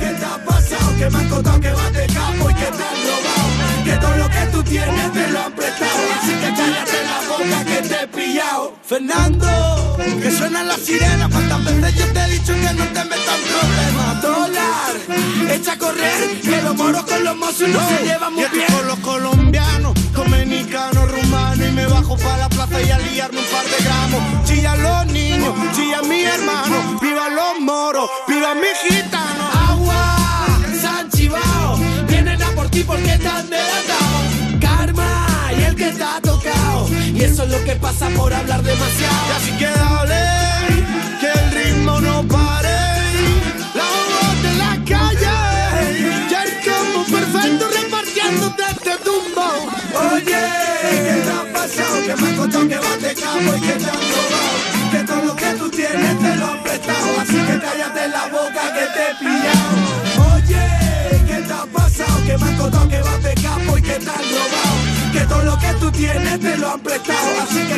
¿qué te ha pasado? Que me han contado que vas de campo y que te han robado. Que todo lo que tú tienes te lo han prestado. Así que cállate la boca que te he pillado. Fernando, que suenan las sirenas. ¿Cuántas veces yo te he dicho que no te metas problemas? Dólar, echa a correr. Que los moros con los mozos no se llevan muy bien. con los colombianos, dominicanos, rumanos. Y me bajo para la plaza y a liarme un par de gramos. Chillan los niños, chillan mi hermano. Viva los moros, viva mi gitano. Agua, San Chivao, vienen a por ti porque han delatado. Karma y el que te ha tocado. Y eso es lo que pasa por hablar demasiado. Y así que dale, de que te han robado. Que todo lo que tú tienes te lo han prestado. Así que cállate la boca que te he pillado. Oye, ¿qué te ha pasado? Que me han contado que vas de campo y que te han robado. Que todo lo que tú tienes te lo han prestado. Así que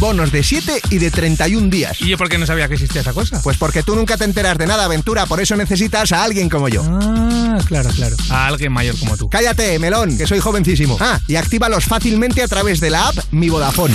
bonos de 7 y de 31 días. ¿Y yo por qué no sabía que existía esa cosa? Pues porque tú nunca te enteras de nada, aventura, por eso necesitas a alguien como yo. Ah, claro, claro. A alguien mayor como tú. Cállate, melón, que soy jovencísimo. Ah, y actívalos fácilmente a través de la app Mi Vodafone.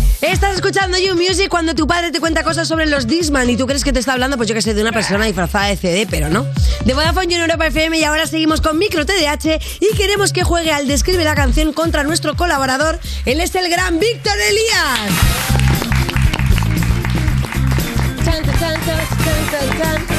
Estás escuchando You Music cuando tu padre te cuenta cosas sobre los Disman y tú crees que te está hablando, pues yo que sé, de una persona disfrazada de CD, pero no. De Vodafone You en Europa FM y ahora seguimos con Micro TDH y queremos que juegue al Describe la canción contra nuestro colaborador. Él es el gran Víctor Elías. Chan, chan, chan,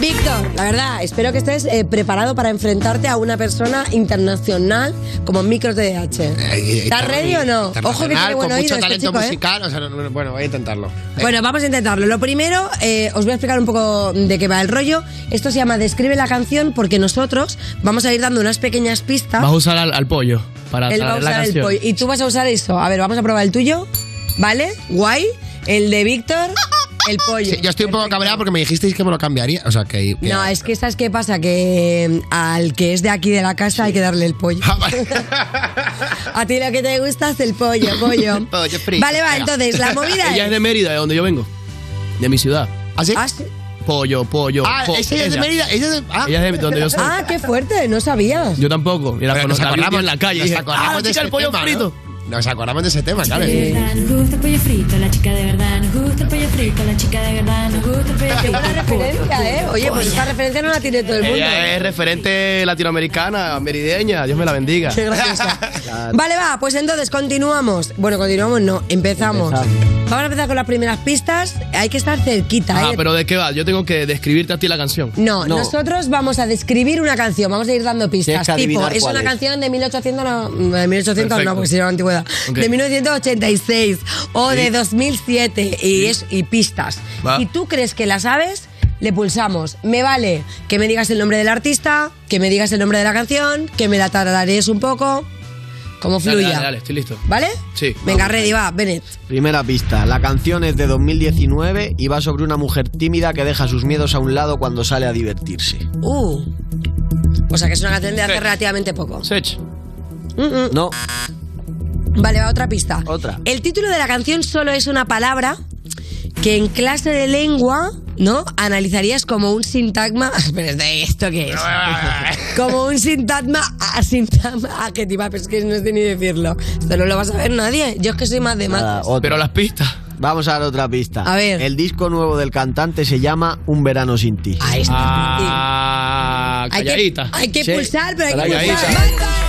Víctor, la verdad, espero que estés eh, preparado para enfrentarte a una persona internacional como Micro TDH. ¿Estás ready o no? Ojo que tiene buen con oído mucho este talento chico, ¿eh? musical. o sea, no- no- bueno, voy a intentarlo. Bueno, vamos a intentarlo. Lo primero, eh, os voy a explicar un poco de qué va el rollo. Esto se llama Describe la canción porque nosotros vamos a ir dando unas pequeñas pistas. Vas a usar al, al pollo para Él va a la usar el canción. pollo. Y tú vas a usar eso. A ver, vamos a probar el tuyo. ¿Vale? Guay. El de Víctor, el pollo. Sí, yo estoy un poco cabreado porque me dijisteis que me lo cambiaría. O sea, que. que- No, es que ¿sabes qué pasa? Que mm, al que es de aquí de la casa hay que darle el pollo. a ti lo que te gusta es el pollo, pollo. Pollo frito. Vale, va, entonces la movida Ella es es... de Mérida, de donde yo vengo. De mi ciudad. ¿Ah, sí? Ah, sí. pollo, pollo. Ah, po- ella es de Mérida. Ella es de, ah. Ella es de donde yo soy. Ah, qué fuerte, no sabía. Yo tampoco. Mira, Pero cuando nos la vi acordamos en la calle. Nos dije, acordamos ah, de chica, ese el pollo tema, frito. ¿no? Nos acordamos de ese tema, claro. De verdad, nos gusta el pollo frito, la chica de verdad, nos gusta el pollo frito, la chica de verdad, nos gusta el pollo frito. buena referencia, ¿eh? Oye, pues esta referencia no la tiene todo el mundo. Ella es referente latinoamericana, merideña. Dios me la bendiga. Qué graciosa. Vale, va, pues entonces continuamos. Bueno, continuamos, no, empezamos. Vamos a empezar con las primeras pistas. Hay que estar cerquita, Ah, ¿eh? pero ¿de qué va? Yo tengo que describirte a ti la canción. No, nosotros vamos a describir una canción, vamos a ir dando pistas. Que Tipo, adivinar es cuál una es. canción de 1800, no, de 1800 no, Perfecto. porque sería la antigüedad. De 1986 o de Sí. 2007 y, es, y pistas. Va. Si tú crees que la sabes, le pulsamos. Me vale que me digas el nombre del artista, que me digas el nombre de la canción, que me la tararees un poco, como Dale, fluya. dale, dale, estoy listo. ¿Vale? Sí. Venga, ready, va, Bennett. Primera pista. La canción es de 2019 y va sobre una mujer tímida que deja sus miedos a un lado cuando sale a divertirse. Uh. O sea que es una canción de hace relativamente poco. Sech. No. Vale, va otra pista. Otra. El título de la canción solo es una palabra que en clase de lengua, ¿no? Analizarías como un sintagma. Pero ¿de esto qué es? como un sintagma, a sintagma adjetiva, pero es que no sé ni decirlo. Esto no lo vas a ver nadie. Yo es que soy más de Nada, otra. Pero las pistas. Vamos a dar otra pista. A ver. El disco nuevo del cantante se llama Un verano sin ti. Ahí está. Ah, Hay que, calladita. hay que Sí. pulsar, pero hay que Calladita. pulsar.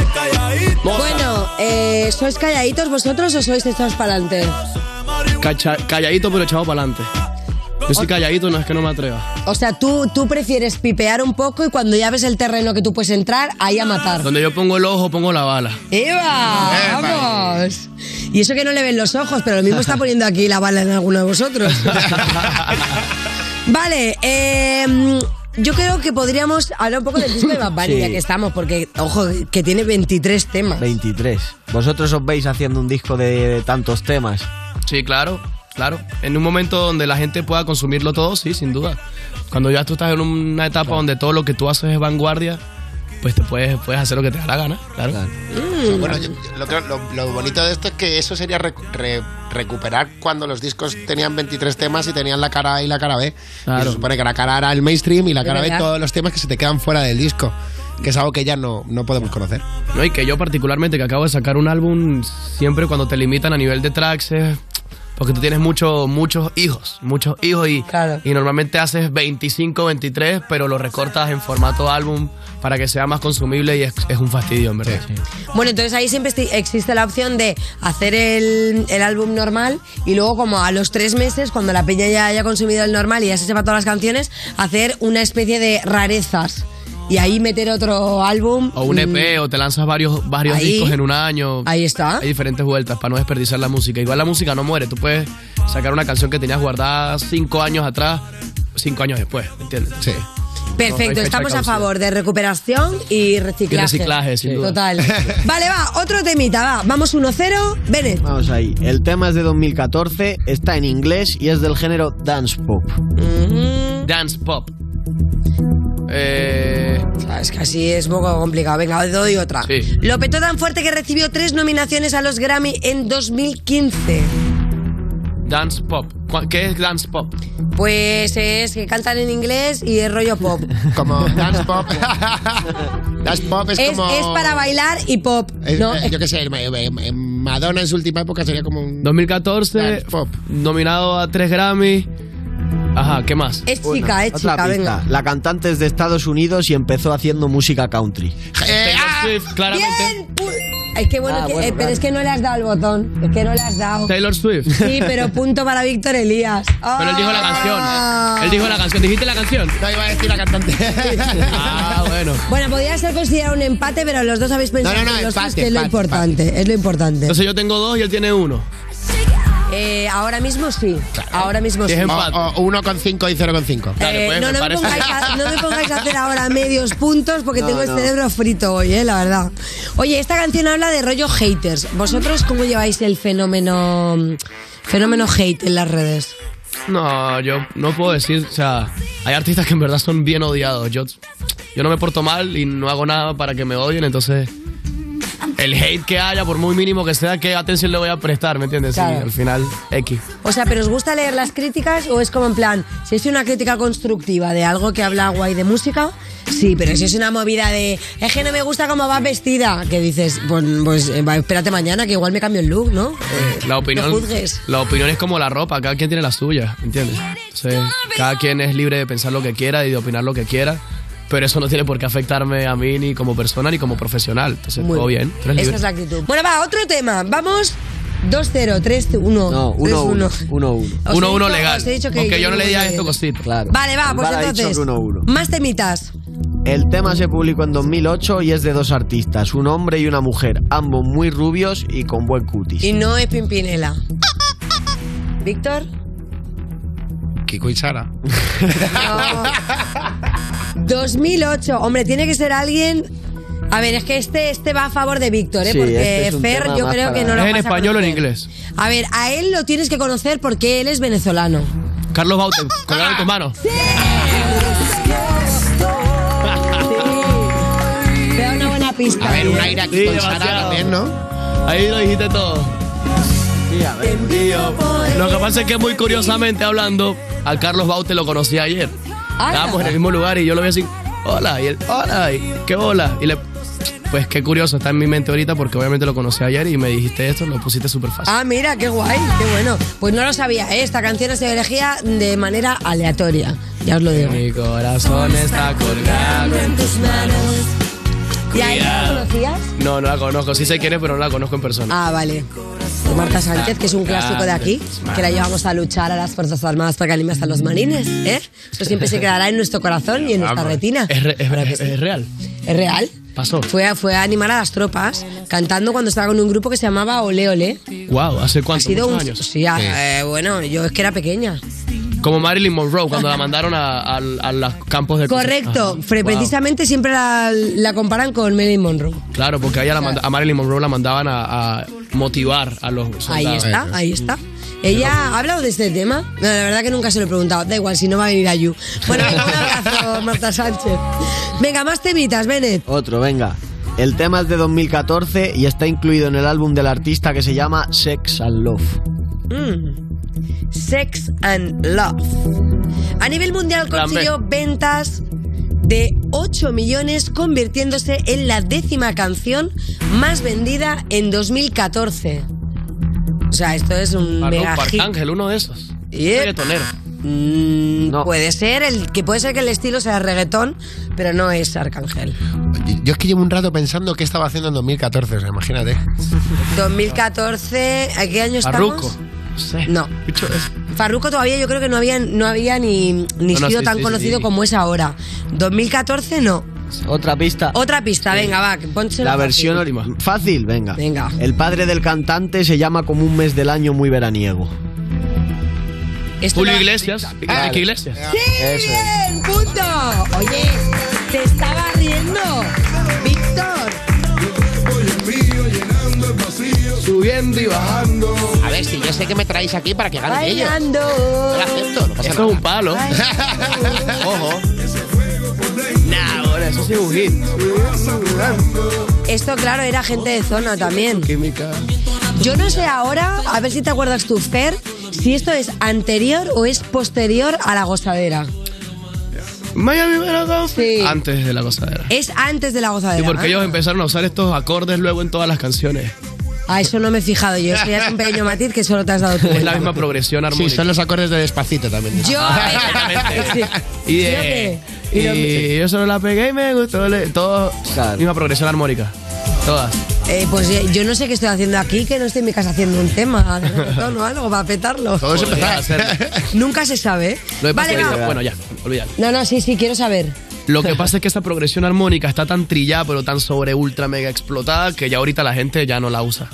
Es calladita. Bueno, eh, ¿sois calladitos vosotros o sois echados para adelante? Calladito pero echado para adelante. Yo soy calladito, no es que no me atreva. O sea, tú, tú prefieres pipear un poco y cuando ya ves el terreno que tú puedes entrar, ahí a matar. Donde yo pongo el ojo, pongo la bala. ¡Eva! ¡Vamos! Y eso que no le ven los ojos, pero lo mismo está poniendo aquí la bala en alguno de vosotros. vale, eh, yo creo que podríamos hablar un poco del disco de Bad Bunny, Sí. ya que estamos, porque, ojo, que tiene 23 temas. 23. ¿Vosotros os veis haciendo un disco de, de tantos temas? Sí, claro, claro. En un momento donde la gente pueda consumirlo todo, sí, sin duda. Cuando ya tú estás en una etapa donde todo lo que tú haces es vanguardia, pues te puedes, puedes hacer lo que te da la gana, claro. Mm. Bueno, yo- lo, que- lo- lo bonito de esto es que eso sería re- re- recuperar cuando los discos tenían 23 temas y tenían la cara A y la cara B. Claro. Y se supone que la cara A era el mainstream y la cara B todos los temas que se te quedan fuera del disco, que es algo que ya no, no podemos conocer. No, y que yo particularmente que acabo de sacar un álbum, siempre cuando te limitan a nivel de tracks es porque tú tienes muchos muchos hijos, muchos hijos y, y normalmente haces 25, 23, pero lo recortas en formato álbum para que sea más consumible y es, es un fastidio, en verdad. Bueno, entonces ahí siempre existe la opción de hacer el, el álbum normal y luego como a los tres meses, cuando la peña ya haya consumido el normal y ya se sepa todas las canciones, hacer una especie de rarezas y ahí meter otro álbum. O un mm, EP, o te lanzas varios, varios Ahí. discos en un año. Ahí está. Hay diferentes vueltas para no desperdiciar la música. Igual la música no muere. Tú puedes sacar una canción que tenías guardada cinco años atrás, cinco años después, ¿me entiendes? Sí. Perfecto, estamos a favor de recuperación y reciclaje. Y reciclaje, sin duda. Total. Vale, va, otro temita, va. Vamos 1-0. Bennett. Vamos ahí. El tema es de 2014, está en inglés y es del género dance pop. Dance pop. Eh, Es que así es un poco complicado. Venga, doy otra. Sí. Lo petó tan fuerte que recibió tres nominaciones a los Grammy en 2015. dance pop. ¿Cuál- ¿Qué es dance pop? Pues es que cantan en inglés y es rollo pop. Como dance pop. dance pop es, Es, como. es para bailar y pop. Eh, ¿no? eh, yo qué sé, Madonna en su última época sería como un. 2014, nominado a tres Grammy. Ajá, ¿qué más? Es chica, es Otra chica, pista. venga. La cantante es de Estados Unidos y empezó haciendo música country. Taylor Swift, claramente. Bien, Es que bueno, Ah, que- bueno, eh, pero claro. es que no le has dado el botón. Es que no le has dado. Taylor Swift. Sí, pero punto para Víctor Elías. Pero él dijo la Ah. canción. Él dijo la canción. ¿Dijiste la canción? No iba a decir la cantante. ah, bueno. Bueno, podría ser considerado un empate, pero los dos habéis pensado No, no, no, en los empate, dos, que es lo empate, importante. Es lo importante. Entonces yo tengo dos y él tiene uno. Eh, ahora mismo sí. Ahora mismo sí. O, o uno con cinco y cero con cinco. Eh, no, no me, pongáis a, no me pongáis a hacer ahora medios puntos porque No, tengo el cerebro frito hoy, eh, la verdad. Oye, esta canción habla de rollo haters. ¿Vosotros cómo lleváis el fenómeno fenómeno hate en las redes? No, yo no puedo decir, o sea, hay artistas que en verdad son bien odiados. Yo Yo no me porto mal y no hago nada para que me odien, entonces el hate que haya, por muy mínimo que sea, ¿qué atención le voy a prestar? ¿Me entiendes? Sí, al final, X. O sea, ¿pero os gusta leer las críticas o es como en plan, si es una crítica constructiva de algo que habla guay de música? Sí, pero si es una movida de, es que no me gusta cómo vas vestida, que dices, pues, pues, espérate mañana que igual me cambio el look, ¿no? Eh, La opinión, No juzgues. la opinión es como la ropa, cada quien tiene la suya, ¿entiendes? Entonces, cada quien es libre de pensar lo que quiera y de opinar lo que quiera, pero eso no tiene por qué afectarme a mí ni como persona ni como profesional. Entonces, Muy todo bien, Esa libre. es la actitud. Bueno, va, otro tema. Vamos 2-0, 3-1. No, 1-1. 1-1. Os he 1-1 dicho- legal. os he dicho que Aunque yo no uno le diga uno esto legal. cosito. Claro. Vale, va, pues entonces. que 1-1. Más temitas. El tema se publicó en 2008 y es de dos artistas, un hombre y una mujer, ambos muy rubios y con buen cutis. Y no es Pimpinela. Víctor. Kiko y Sara. 2008. Hombre, tiene que ser alguien. A ver, es que este, este va a favor de Víctor, ¿eh? Sí, porque este es un Fer tema yo más creo para- que no lo ¿Es en vas a español o en conocer. inglés? A ver, a él lo tienes que conocer porque él es venezolano. Carlos Bauten, con en tus manos. Te da una buena pista. A ver, un aire aquí Sí, con Sara también, ¿no? Ahí lo dijiste todo. Lo que pasa es que muy curiosamente hablando, a Carlos Baute lo conocí ayer. Estábamos en el mismo lugar y yo lo vi así, hola, y él, hola, y, qué hola. Y le, pues qué curioso, está en mi mente ahorita porque obviamente lo conocí ayer y me dijiste esto, lo pusiste súper fácil. Ah, mira, qué guay, qué bueno. Pues no lo sabía, ¿eh? esta canción se elegía de manera aleatoria. Ya os lo digo. Mi corazón está colgado en tus manos. ¿Y a ella la conocías? No, no la conozco, sí sé quién es, pero no la conozco en persona. Ah, vale. Marta Sánchez, que es un clásico de aquí, que la llevamos a luchar a las Fuerzas Armadas para que anime hasta los marines, ¿eh? Eso siempre se quedará en nuestro corazón y en nuestra retina. Es, re- es re- es real. ¿Es real? Pasó. Fue a, fue a animar a las tropas cantando cuando estaba con un grupo que se llamaba Ole Ole. Wow, ¿hace Ha cuánto? sido un... Muchos años. Sí, ah, eh, bueno, yo es que era pequeña. Como Marilyn Monroe cuando la mandaron a, a- a los campos de Correcto, Wow. precisamente siempre la, la comparan con Marilyn Monroe. Claro, porque a, ella la manda- a Marilyn Monroe la mandaban a motivar a los soldados. Ahí está, ahí está. Ella ha hablado de este tema. No, la verdad que nunca se lo he preguntado. Da igual, si no va a venir a You. Bueno, un abrazo, Marta Sánchez. Venga, más temitas, Bennett. Otro, venga. El tema es de 2014 y está incluido en el álbum del artista que se llama Sex and Love. Mm. Sex and Love. A nivel mundial consiguió ventas de 8 millones, convirtiéndose en la décima canción más vendida en 2014. O sea, esto es un mega hit. Arcángel, uno de esos. Yep. Reggaetonero. Mm, Puede ser, el, que puede ser que el estilo sea reggaetón, pero no es Arcángel. Yo es que llevo un rato pensando qué estaba haciendo en 2014, o sea, imagínate. 2014, ¿a qué año estamos? Farruko. No. Farruko todavía yo creo que no había, no había ni, ni No, no, sido sí, tan sí, conocido sí. como es ahora. 2014 no. Otra pista. Otra pista, venga, va, La fácil. versión ori- fácil, venga. Venga. El padre del cantante se llama como un mes del año muy veraniego. Esto Julio Iglesias. Enrique Iglesias. ¡Sí! ¡Bien! ¡Punto! Oye, te estaba riendo. Víctor. Subiendo y bajando. Ver, si yo sé que me traéis aquí para que ganen ellos. Bailando. Lo acepto, no pasa Eso nada. es un palo. Ojo. Nah, ahora eso sí es un hit. Esto, claro, era gente de zona también. Química. Yo no sé ahora, a ver si te acuerdas tú, Fer, si esto es anterior o es posterior a la gozadera. Miami Veracruz. Sí. Antes de la gozadera. Es antes de la Y gozadera. porque ¿eh? ellos empezaron a usar estos acordes luego en todas las canciones. A eso no me he fijado yo. Eso ya es un pequeño matiz que solo te has dado tú. Es la misma progresión armónica. Sí, son los acordes de despacito también. Yo. Sí. Y, ¿Sí o de, qué? Y yo solo la pegué y me gustó. le- Todo. Misma progresión armónica. Todas. Eh, pues eh, yo no sé qué estoy haciendo aquí, que no estoy en mi casa haciendo un tema de reggaetón o algo para petarlo. Todo eso empezaba a hacerlo. Nunca se sabe. ¿eh? Lo pasa Vale, va. bueno, ya, olvídalo. No, no, sí, sí, quiero saber. Lo que pasa es que esa progresión armónica está tan trillada, pero tan sobre ultra mega explotada, que ya ahorita la gente ya no la usa.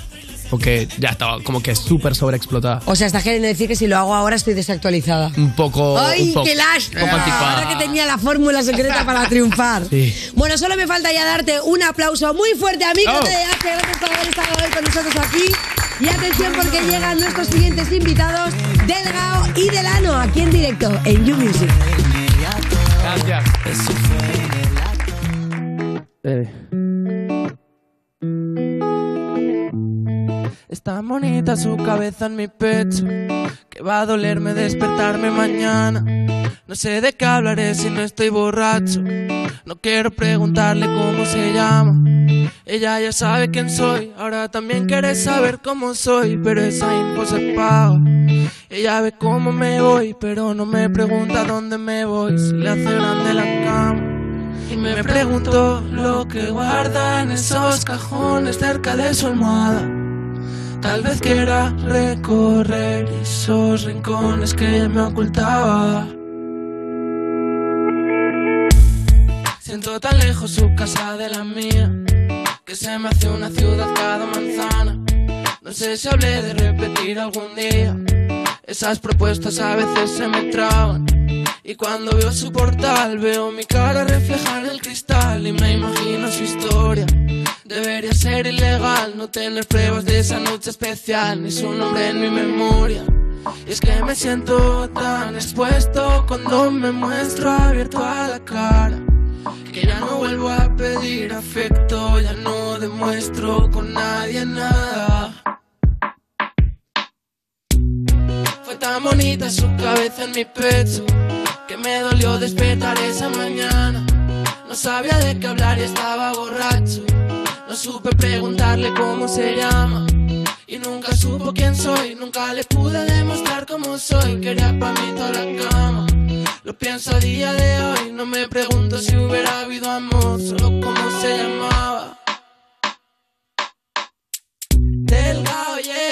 Porque ya estaba como que súper sobreexplotada. O sea, estás queriendo decir que si lo hago ahora estoy desactualizada. Un poco. ¡Ay, un poco, qué lástima! Ahora que tenía la fórmula secreta para triunfar. Sí. Bueno, solo me falta ya darte un aplauso muy fuerte a mí, Oh. te. Gracias por haber estado hoy con nosotros aquí. Y atención porque llegan nuestros siguientes invitados, Delgao y Delano, aquí en directo en You Music. Gracias. Es tan bonita su cabeza en mi pecho que va a dolerme despertarme mañana. No sé de qué hablaré si no estoy borracho. No quiero preguntarle cómo se llama. Ella ya sabe quién soy, ahora también quiere saber cómo soy, pero esa info se paga. Ella ve cómo me voy, pero no me pregunta dónde me voy, si le hace grande la cama. Y me preguntó lo que guarda en esos cajones cerca de su almohada. Tal vez quiera recorrer esos rincones que ella me ocultaba. Siento tan lejos su casa de la mía que se me hace una ciudad cada manzana. No sé si hablé de repetir algún día. Esas propuestas a veces se me traban. Y cuando veo su portal, veo mi cara reflejar el cristal y me imagino su historia. Debería ser ilegal no tener pruebas de esa noche especial ni su nombre en mi memoria. Y es que me siento tan expuesto cuando me muestro abierto a la cara. Que ya no vuelvo a pedir afecto, ya no demuestro con nadie nada. Tan bonita su cabeza en mi pecho que me dolió despertar esa mañana. No sabía de qué hablar y estaba borracho. No supe preguntarle cómo se llama. Y nunca supo quién soy, nunca le pude demostrar cómo soy. Quería pa' mí toda la cama. Lo pienso a día de hoy, no me pregunto si hubiera habido amor, solo cómo se llamaba. Delgado, yeah.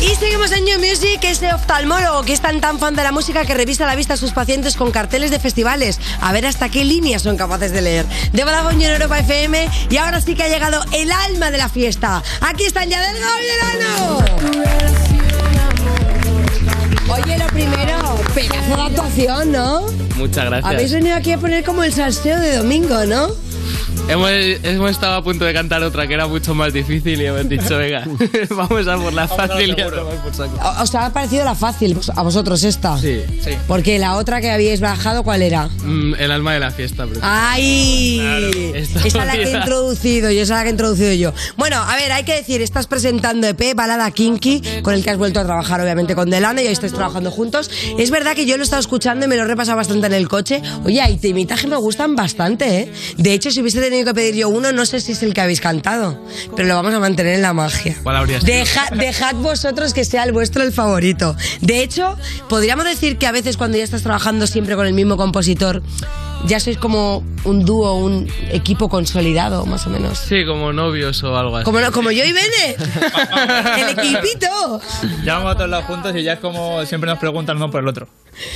Y seguimos en New Music, este oftalmólogo que es tan tan fan de la música que revisa la vista a sus pacientes con carteles de festivales. A ver hasta qué líneas son capaces de leer. De Vodafone en Europa FM y ahora sí que ha llegado el alma de la fiesta. Aquí están ya del Verano. Oye, lo primero, pedazo de actuación, ¿no? Muchas gracias. Habéis venido aquí a poner como el salseo de domingo, ¿no? Hemos, hemos estado a punto de cantar otra que era mucho más difícil y hemos dicho, venga, vamos a por la fácil y a tomar por saco. ¿O- ¿Os ha parecido la fácil a vosotros esta? Sí, sí. Porque la otra que habíais bajado, ¿cuál era? Mm, el alma de la fiesta, pero... ¡Ay! Claro, esa es la que he introducido yo, esa es la que he introducido yo. Bueno, a ver, hay que decir, estás presentando EP, Balada Kinky, con el que has vuelto a trabajar obviamente con Delane y hoy estáis trabajando juntos. Es verdad que yo lo he estado escuchando y me lo he repasado bastante en el coche. Oye, hay temitas que me gustan bastante, ¿eh? De hecho, si hubiese tenido que pedir yo uno, no sé si es el que habéis cantado, pero lo vamos a mantener en la magia. ¿Cuál habría sido? Deja- dejad vosotros que sea el vuestro el favorito. De hecho, podríamos decir que a veces cuando ya estás trabajando siempre con el mismo compositor, ya sois como un dúo, un equipo consolidado, más o menos. Sí, como novios o algo así. Como, no- como yo y Bene. el equipito. Ya vamos a todos lados juntos y ya es como siempre nos preguntan uno por el otro.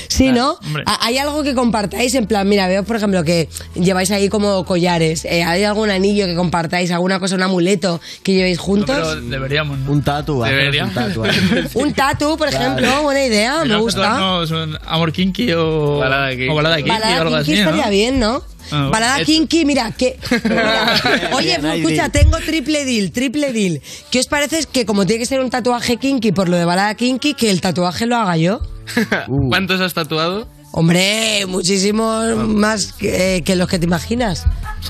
Sí, ¿no? hombre. Ha- ¿Hay algo que compartáis? En plan, mira, veo, por ejemplo, que lleváis ahí como collares. Eh, ¿Hay algún anillo que compartáis? ¿Alguna cosa, un amuleto que llevéis juntos? Pero deberíamos. ¿no? Un tatu, haceros Deberíamos. un tatu. ¿eh? Un tatu, por Claro. ejemplo, buena idea, me gusta. un amor kinky o Balada kinky. o balada kinky Balada o algo kinky así, estaría bien, ¿no? Ah, Balada es- kinky, mira, que... mira, oye, ahí escucha, tengo triple deal, triple deal. ¿Qué os parece que como tiene que ser un tatuaje kinky por lo de balada kinky, que el tatuaje lo haga yo? Uh. ¿Cuántos has tatuado? Hombre, muchísimos más que, que los que te imaginas.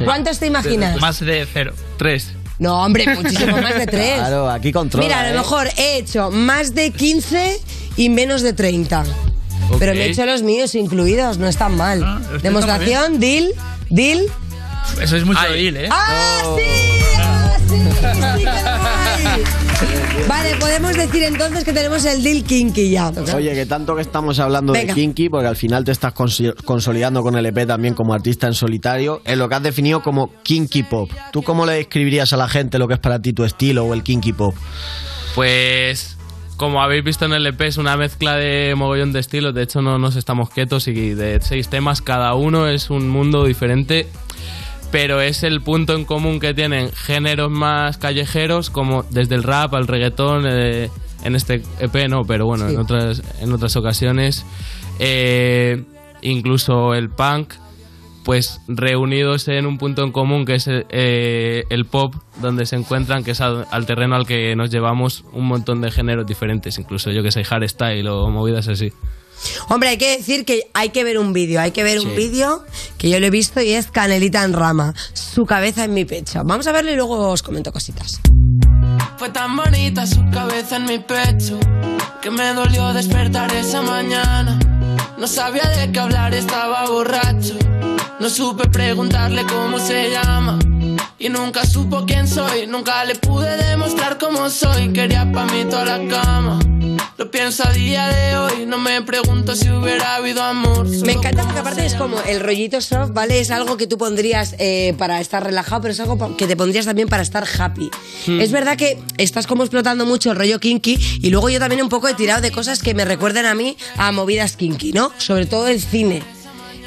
¿Cuántos te imaginas? Más de cero. Tres. No, hombre, muchísimo más de tres. Claro, aquí controla. Mira, a ¿eh? lo mejor he hecho más de 15 y menos de 30. Pero me he hecho los míos incluidos, no están mal. Ah, está muy Demostración, deal, deal. Eso es mucho deal, ¿eh? ¡Ah, sí! ¡Ah, sí! sí! Vale, podemos decir entonces que tenemos el deal kinky ya. Oye, que tanto que estamos hablando Venga. de Kinky, porque al final te estás consolidando con el EP también como artista en solitario, en lo que has definido como Kinky Pop. ¿Tú cómo le describirías a la gente lo que es para ti tu estilo o el Kinky Pop? Pues como habéis visto en el EP, es una mezcla de mogollón de estilos. De hecho, no nos estamos quietos y de seis temas, cada uno es un mundo diferente. Pero es el punto en común que tienen géneros más callejeros, como desde el rap al reggaetón, eh, en este EP no, pero bueno, en, otras, en otras ocasiones. Eh, incluso el punk, pues reunidos en un punto en común que es eh, el pop, donde se encuentran, que es al, al terreno al que nos llevamos un montón de géneros diferentes, incluso yo que sé, hardstyle o movidas así. Hombre, hay que decir que hay que ver un vídeo, hay que ver un vídeo que yo lo he visto y es Canelita en rama, su cabeza en mi pecho. Vamos a verlo y luego os comento cositas. Fue tan bonita su cabeza en mi pecho que me dolió despertar esa mañana. No sabía de qué hablar, estaba borracho. No supe preguntarle cómo se llama. Y nunca supo quién soy, nunca le pude demostrar cómo soy. Quería pa' mí toda la cama. Lo pienso a día de hoy, no me pregunto si hubiera habido amor. Me encanta porque aparte es como el rollito soft, ¿vale? Es algo que tú pondrías eh, para estar relajado, pero es algo que te pondrías también para estar happy. Hmm. Es verdad que estás como explotando mucho el rollo kinky y luego yo también un poco he tirado de cosas que me recuerden a mí a movidas kinky, ¿no? Sobre todo el cine.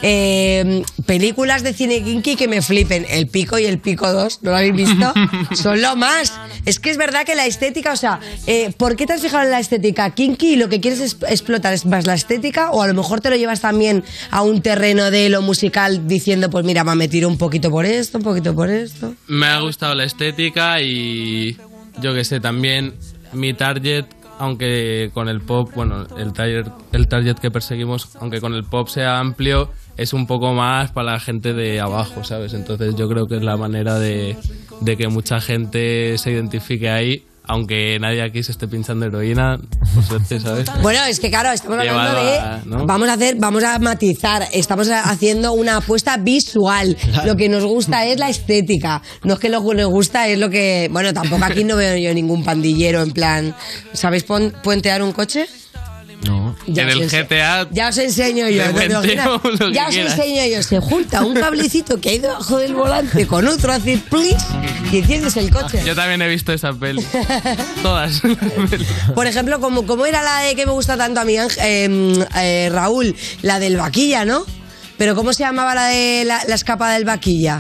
Eh, películas de cine kinky que me flipen. El Pico y el Pico 2, ¿no lo habéis visto? Son lo más. Es que es verdad que la estética, o sea, eh, ¿por qué te has fijado en la estética kinky y lo que quieres es- explotar es más la estética o a lo mejor te lo llevas también a un terreno de lo musical diciendo, pues mira, va, me tiro un poquito por esto, un poquito por esto? Me ha gustado la estética y yo que sé, también mi target, aunque con el pop, bueno, el target, el target que perseguimos, aunque con el pop sea amplio, es un poco más para la gente de abajo, ¿sabes? Entonces yo creo que es la manera de, de que mucha gente se identifique ahí, aunque nadie aquí se esté pinchando heroína, por suerte, ¿sabes? Bueno, es que claro, estamos hablando de. Vamos a hacer, vamos a matizar. Estamos haciendo una apuesta visual. Lo que nos gusta es la estética. No es que lo que nos gusta es lo que. Bueno, tampoco aquí no veo yo ningún pandillero en plan. ¿Sabéis pon- puentear un coche? No. Ya en el GTA. Ya os enseño yo. Ya os quieras. enseño yo. Se junta un cablecito que hay debajo del volante con otro, hace please y enciendes el coche. Yo también he visto esa peli. Todas. Por ejemplo, como, como era la de que me gusta tanto a mí, Ángel- eh, eh, Raúl, la del vaquilla, ¿no? Pero ¿cómo se llamaba la de la, la escapa del vaquilla?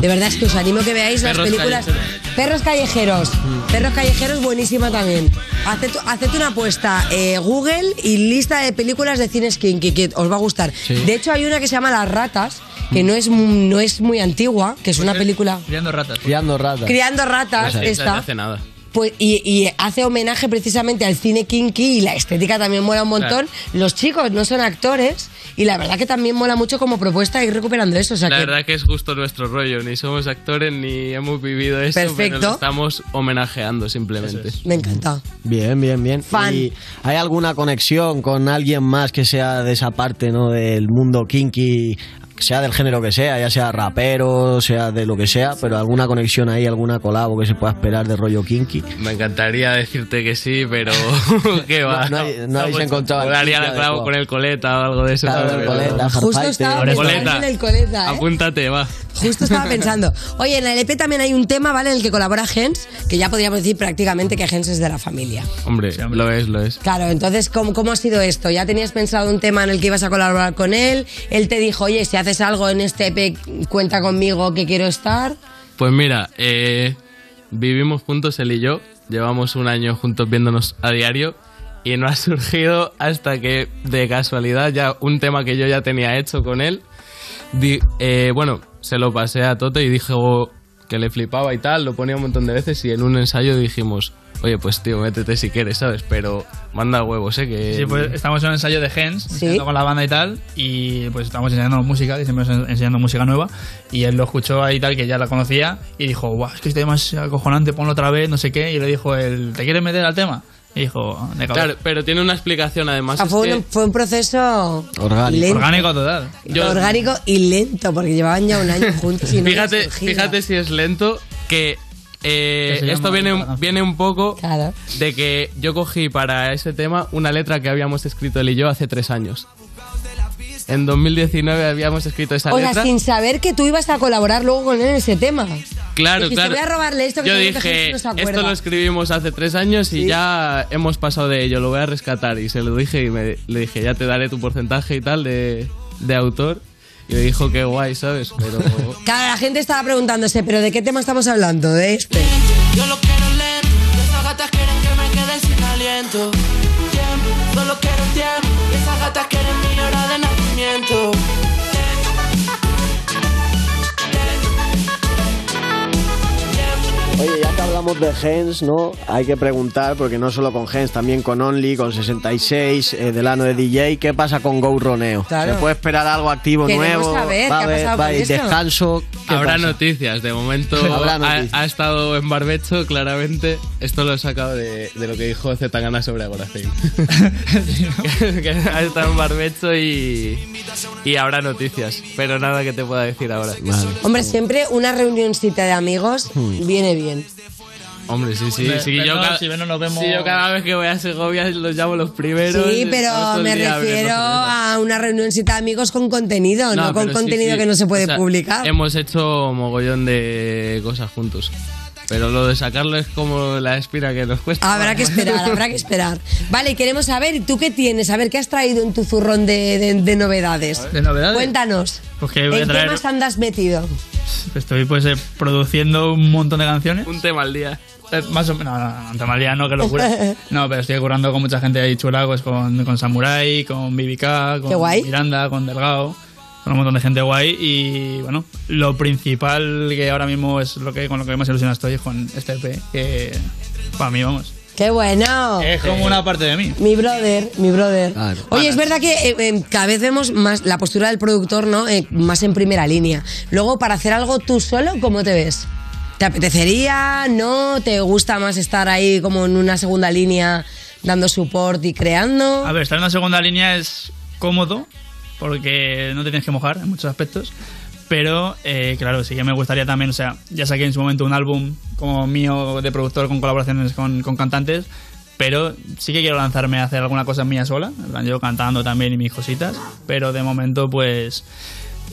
De verdad es que os animo que veáis las Perros películas. callejeros. Perros callejeros. Perros callejeros, buenísima también. Haced, haced una apuesta, eh, Google y lista de películas de cine kinky que os va a gustar. Sí. De hecho, hay una que se llama Las Ratas, que no es, no es muy antigua, que es una película. Criando ratas. Criando ratas. Criando ratas, esta. no hace nada. Pues, y, y hace homenaje precisamente al cine kinky y la estética también mola un montón. Los chicos no son actores y la verdad que también mola mucho como propuesta ir recuperando eso. O sea la que verdad que es justo nuestro rollo. Ni somos actores ni hemos vivido eso. Pero Perfecto. lo estamos homenajeando simplemente. me encanta. Bien, bien, bien. Fan. ¿Y hay alguna conexión con alguien más que sea de esa parte, ¿no? Del mundo kinky, sea del género que sea, ya sea rapero, sea de lo que sea, pero alguna conexión ahí, alguna colabo que se pueda esperar de rollo kinky. Me encantaría decirte que sí, pero ¿qué va? No- no hay- no habéis encontrado daría la con el coleta o algo de eso. Claro, el coleta, Justo estaba Coleta. en el coleta, ¿eh? Apúntate, va. Justo estaba pensando. Oye, en el EP también hay un tema, ¿vale? En el que colabora Gens, que ya podríamos decir prácticamente que Gens es de la familia. Hombre, lo es, lo es. Claro, entonces, ¿cómo, ¿cómo ha sido esto? ¿Ya tenías pensado un tema en el que ibas a colaborar con él? Él te dijo, oye, si haces algo en este EP, cuenta conmigo que quiero estar. Pues mira, eh, vivimos juntos él y yo. Llevamos un año juntos viéndonos a diario. Y no ha surgido hasta que, de casualidad, ya un tema que yo ya tenía hecho con él. di- eh, bueno, se lo pasé a Toto y dijo que le flipaba y tal. Lo ponía un montón de veces. Y en un ensayo dijimos, oye, pues tío, métete si quieres, ¿sabes? Pero manda huevos, ¿eh? Que Sí, pues estamos en un ensayo de Gens, ensayando con la banda y tal, y pues estamos enseñando música, que siempre estamos enseñando música nueva, y él lo escuchó ahí tal, que ya la conocía, y dijo, guau, es que este tema es acojonante, ponlo otra vez, no sé qué, y le dijo, él, ¿te quieres meter al tema? Y dijo, de. Claro, pero tiene una explicación además. Ah, fue, que- un, fue un proceso Orgánico. lento. Orgánico total. Yo- Orgánico y lento, porque llevaban ya un año juntos y no fíjate, fíjate si es lento que eh, esto viene, un- viene un poco de que yo cogí para ese tema una letra que habíamos escrito él y yo hace tres años. En 2019 habíamos escrito esa O sea, letra sin saber que tú ibas a colaborar luego con él en ese tema. Claro, Dijiste, claro. voy a robarle esto que Yo dije, no esto lo escribimos hace tres años y ya hemos pasado de ello, lo voy a rescatar. Y se lo dije y me, le dije, ya te daré tu porcentaje y tal de, de autor. Y me dijo, qué guay, ¿sabes? Pero... Claro, la gente estaba preguntándose, ¿pero de qué tema estamos hablando? De este. Yo lo quiero lento, esas gatas quieren que me quede sin aliento. Tiempo, solo quiero tiempo, esas gatas quieren mi hora de nacimiento. Oye, ya que hablamos de Gens, ¿no? Hay que preguntar, porque no solo con Gens, también con Only, con 66, eh, Delano de DJ, ¿qué pasa con Go Roneo? Claro. ¿Se puede esperar algo activo Queremos nuevo? saber, ¿Va ¿qué ha va esto? descanso? ¿Qué Habrá pasa? noticias, de momento Habrá ha, noticias. ha estado en barbecho, claramente. Esto lo he sacado de, de lo que dijo Zetangana sobre Agoracén. que ha estado en barbecho y, y habrá noticias, pero nada que te pueda decir ahora. Hombre, siempre una reunioncita de amigos Hmm. viene bien. Hombre, sí, sí. Sí, yo, cada, si ven, nos vemos- sí, yo cada vez que voy a Segovia los llamo los primeros. Sí, pero me refiero a una reunioncita de amigos con contenido, no, con contenido sí. que no se puede O sea, publicar. Hemos hecho mogollón de cosas juntos. Pero lo de sacarlo es como la espira que nos cuesta. Habrá que esperar, habrá que esperar. Vale, queremos saber, ¿y tú qué tienes? A ver, ¿qué has traído en tu zurrón de, de- de novedades? ¿De novedades? Cuéntanos. Pues que voy a ¿En qué traer. más andas metido? Estoy pues eh, produciendo un montón de canciones. Un tema al día. Eh, más o menos, no, no, no, un tema al día no, que locura. No, pero estoy currando con mucha gente ahí chula, pues con, con Samurai, con BBK, con Qué. Miranda, con Delgado, con un montón de gente guay. Y bueno, lo principal que ahora mismo es lo que con lo que más ilusionado estoy es con este EP, que para mí, vamos. ¡Qué bueno! Es como una parte de mí. Mi brother, mi brother. Oye, es verdad que eh, eh, cada vez vemos más la postura del productor, ¿no? Eh, más en primera línea. Luego, para hacer algo tú solo, ¿cómo te ves? ¿Te apetecería? ¿No? ¿Te gusta más estar ahí como en una segunda línea dando support y creando? A ver, estar en la segunda línea es cómodo porque no te tienes que mojar en muchos aspectos. Pero, eh, claro, sí que me gustaría también, o sea, ya saqué en su momento un álbum como mío de productor con colaboraciones con, con cantantes, pero sí que quiero lanzarme a hacer alguna cosa mía sola, yo cantando también y mis cositas, pero de momento pues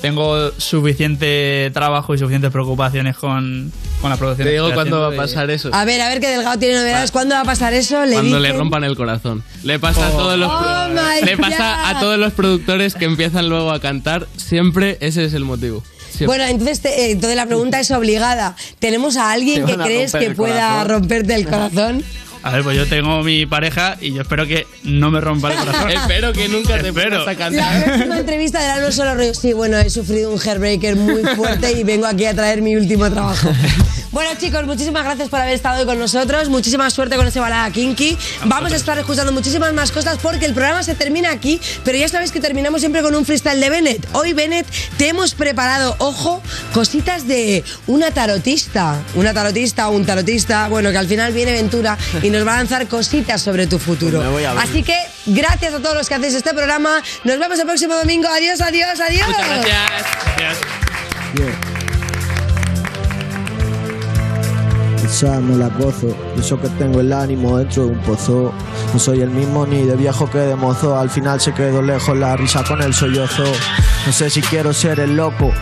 tengo suficiente trabajo y suficientes preocupaciones con, con la producción. Te digo cuándo va a pasar eso. A ver, a ver que Delgado tiene novedades. ¿Cuándo va a pasar eso? Le Cuando le rompan el corazón. Le pasa a todos los Oh le pasa a todos los productores que empiezan luego a cantar, siempre ese es el motivo. Siempre. Bueno, entonces, te- eh, entonces la pregunta es obligada. ¿Tenemos a alguien que crees que pueda corazón. romperte el corazón? A ver, pues yo tengo mi pareja y yo espero que no me rompa el corazón. Espero que nunca te Espero. La próxima entrevista de no solo rollo. Sí, bueno, he sufrido un hairbreaker muy fuerte y vengo aquí a traer mi último trabajo. Bueno, chicos, muchísimas gracias por haber estado hoy con nosotros. Muchísima suerte con ese balada kinky. Vamos a estar escuchando muchísimas más cosas porque el programa se termina aquí, pero ya sabéis que terminamos siempre con un freestyle de Bennett. Hoy, Bennett, te hemos preparado, ojo, cositas de una tarotista. Una tarotista o un tarotista, bueno, que al final viene Ventura y nos va a lanzar cositas sobre tu futuro. Pues me voy a ver. Así que gracias a todos los que hacéis este programa. Nos vemos el próximo domingo. Adiós, adiós, adiós. Muchas gracias. Quizás me la gozo, eso que tengo el ánimo dentro de un pozo. No soy el mismo ni de viejo que de mozo, al final se quedó lejos la risa con el sollozo. No sé si quiero ser el loco,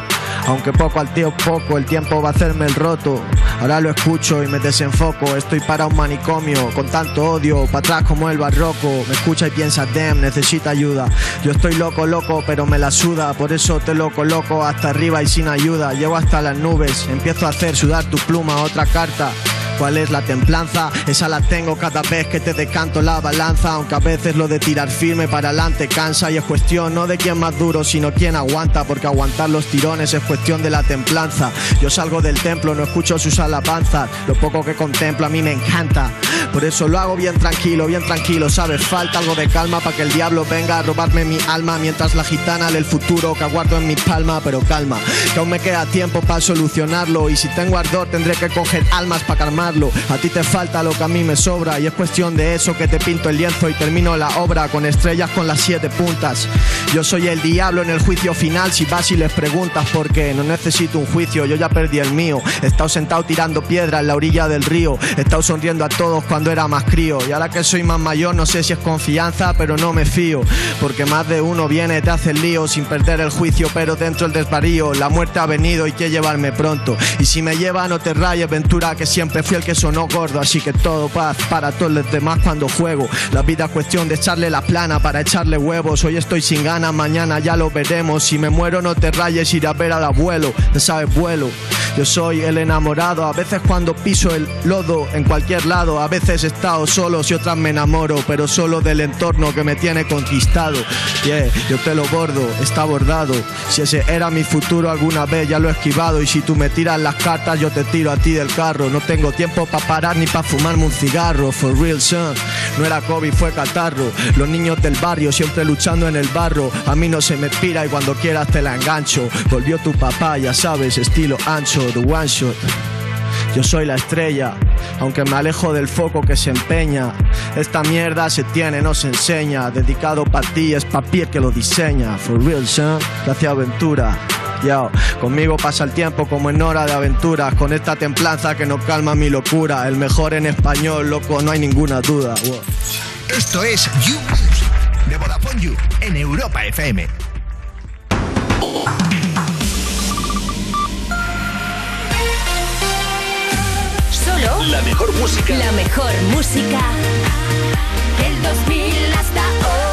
aunque poco al tío poco, el tiempo va a hacerme el roto. Ahora lo escucho y me desenfoco, estoy para un manicomio, con tanto odio, para atrás como el barroco. Me escucha y piensa, damn, necesita ayuda. Yo estoy loco, loco, pero me la suda, por eso te lo coloco hasta arriba y sin ayuda. Llego hasta las nubes, empiezo a hacer sudar tu pluma, otra carta. ¿Cuál es la templanza? Esa la tengo cada vez que te decanto la balanza. Aunque a veces lo de tirar firme para adelante cansa Y es cuestión no de quién más duro sino quién aguanta Porque aguantar los tirones es cuestión de la templanza. Yo salgo del templo, no escucho sus alabanzas. Lo poco que contemplo a mí me encanta Por eso lo hago bien tranquilo, bien tranquilo ¿Sabes? Falta algo de calma para que el diablo venga a robarme mi alma Mientras la gitana del futuro que aguardo en mi palma Pero calma, que aún me queda tiempo para solucionarlo Y si tengo ardor tendré que coger almas para calmarlo. A ti te falta lo que a mí me sobra Y es cuestión de eso que te pinto el lienzo Y termino la obra con estrellas con las siete puntas. Yo soy el diablo en el juicio final Si vas y les preguntas por qué. No necesito un juicio, yo ya perdí el mío. He estado sentado tirando piedra en la orilla del río He estado sonriendo a todos cuando cuando era más crío. Y ahora que soy más mayor, no sé si es confianza, pero no me fío. Porque más de uno viene, te hace el lío sin perder el juicio, pero dentro el desvarío. La muerte ha venido y quiere llevarme pronto. Y si me lleva, no te rayes, Ventura, que siempre fui el que sonó gordo. Así que todo paz para todos los demás cuando juego. La vida es cuestión de echarle la plana para echarle huevos. Hoy estoy sin ganas, mañana ya lo veremos. Si me muero, no te rayes, iré a ver al abuelo. Ya sabes, vuelo. Yo soy el enamorado, a veces cuando piso el lodo en cualquier lado, a veces he estado solo, si otras me enamoro, pero solo del entorno que me tiene conquistado. Yeah, yo te lo bordo, está bordado. Si ese era mi futuro alguna vez ya lo he esquivado y si tú me tiras las cartas yo te tiro a ti del carro. No tengo tiempo para parar ni para fumarme un cigarro, for real son. No era COVID, fue catarro. Los niños del barrio siempre luchando en el barro. A mí no se me pira y cuando quieras te la engancho. Volvió tu papá, ya sabes, estilo ancho, the one shot. Yo soy la estrella, aunque me alejo del foco que se empeña. Esta mierda se tiene, no se enseña. Dedicado para ti, es papier que lo diseña. For real, son. Gracias, aventura. Yo, conmigo pasa el tiempo como en hora de aventuras. Con esta templanza que no calma mi locura. El mejor en español, loco, no hay ninguna duda. Esto es You de Vodafone You en Europa FM. La mejor música. La mejor música del 2000 hasta hoy.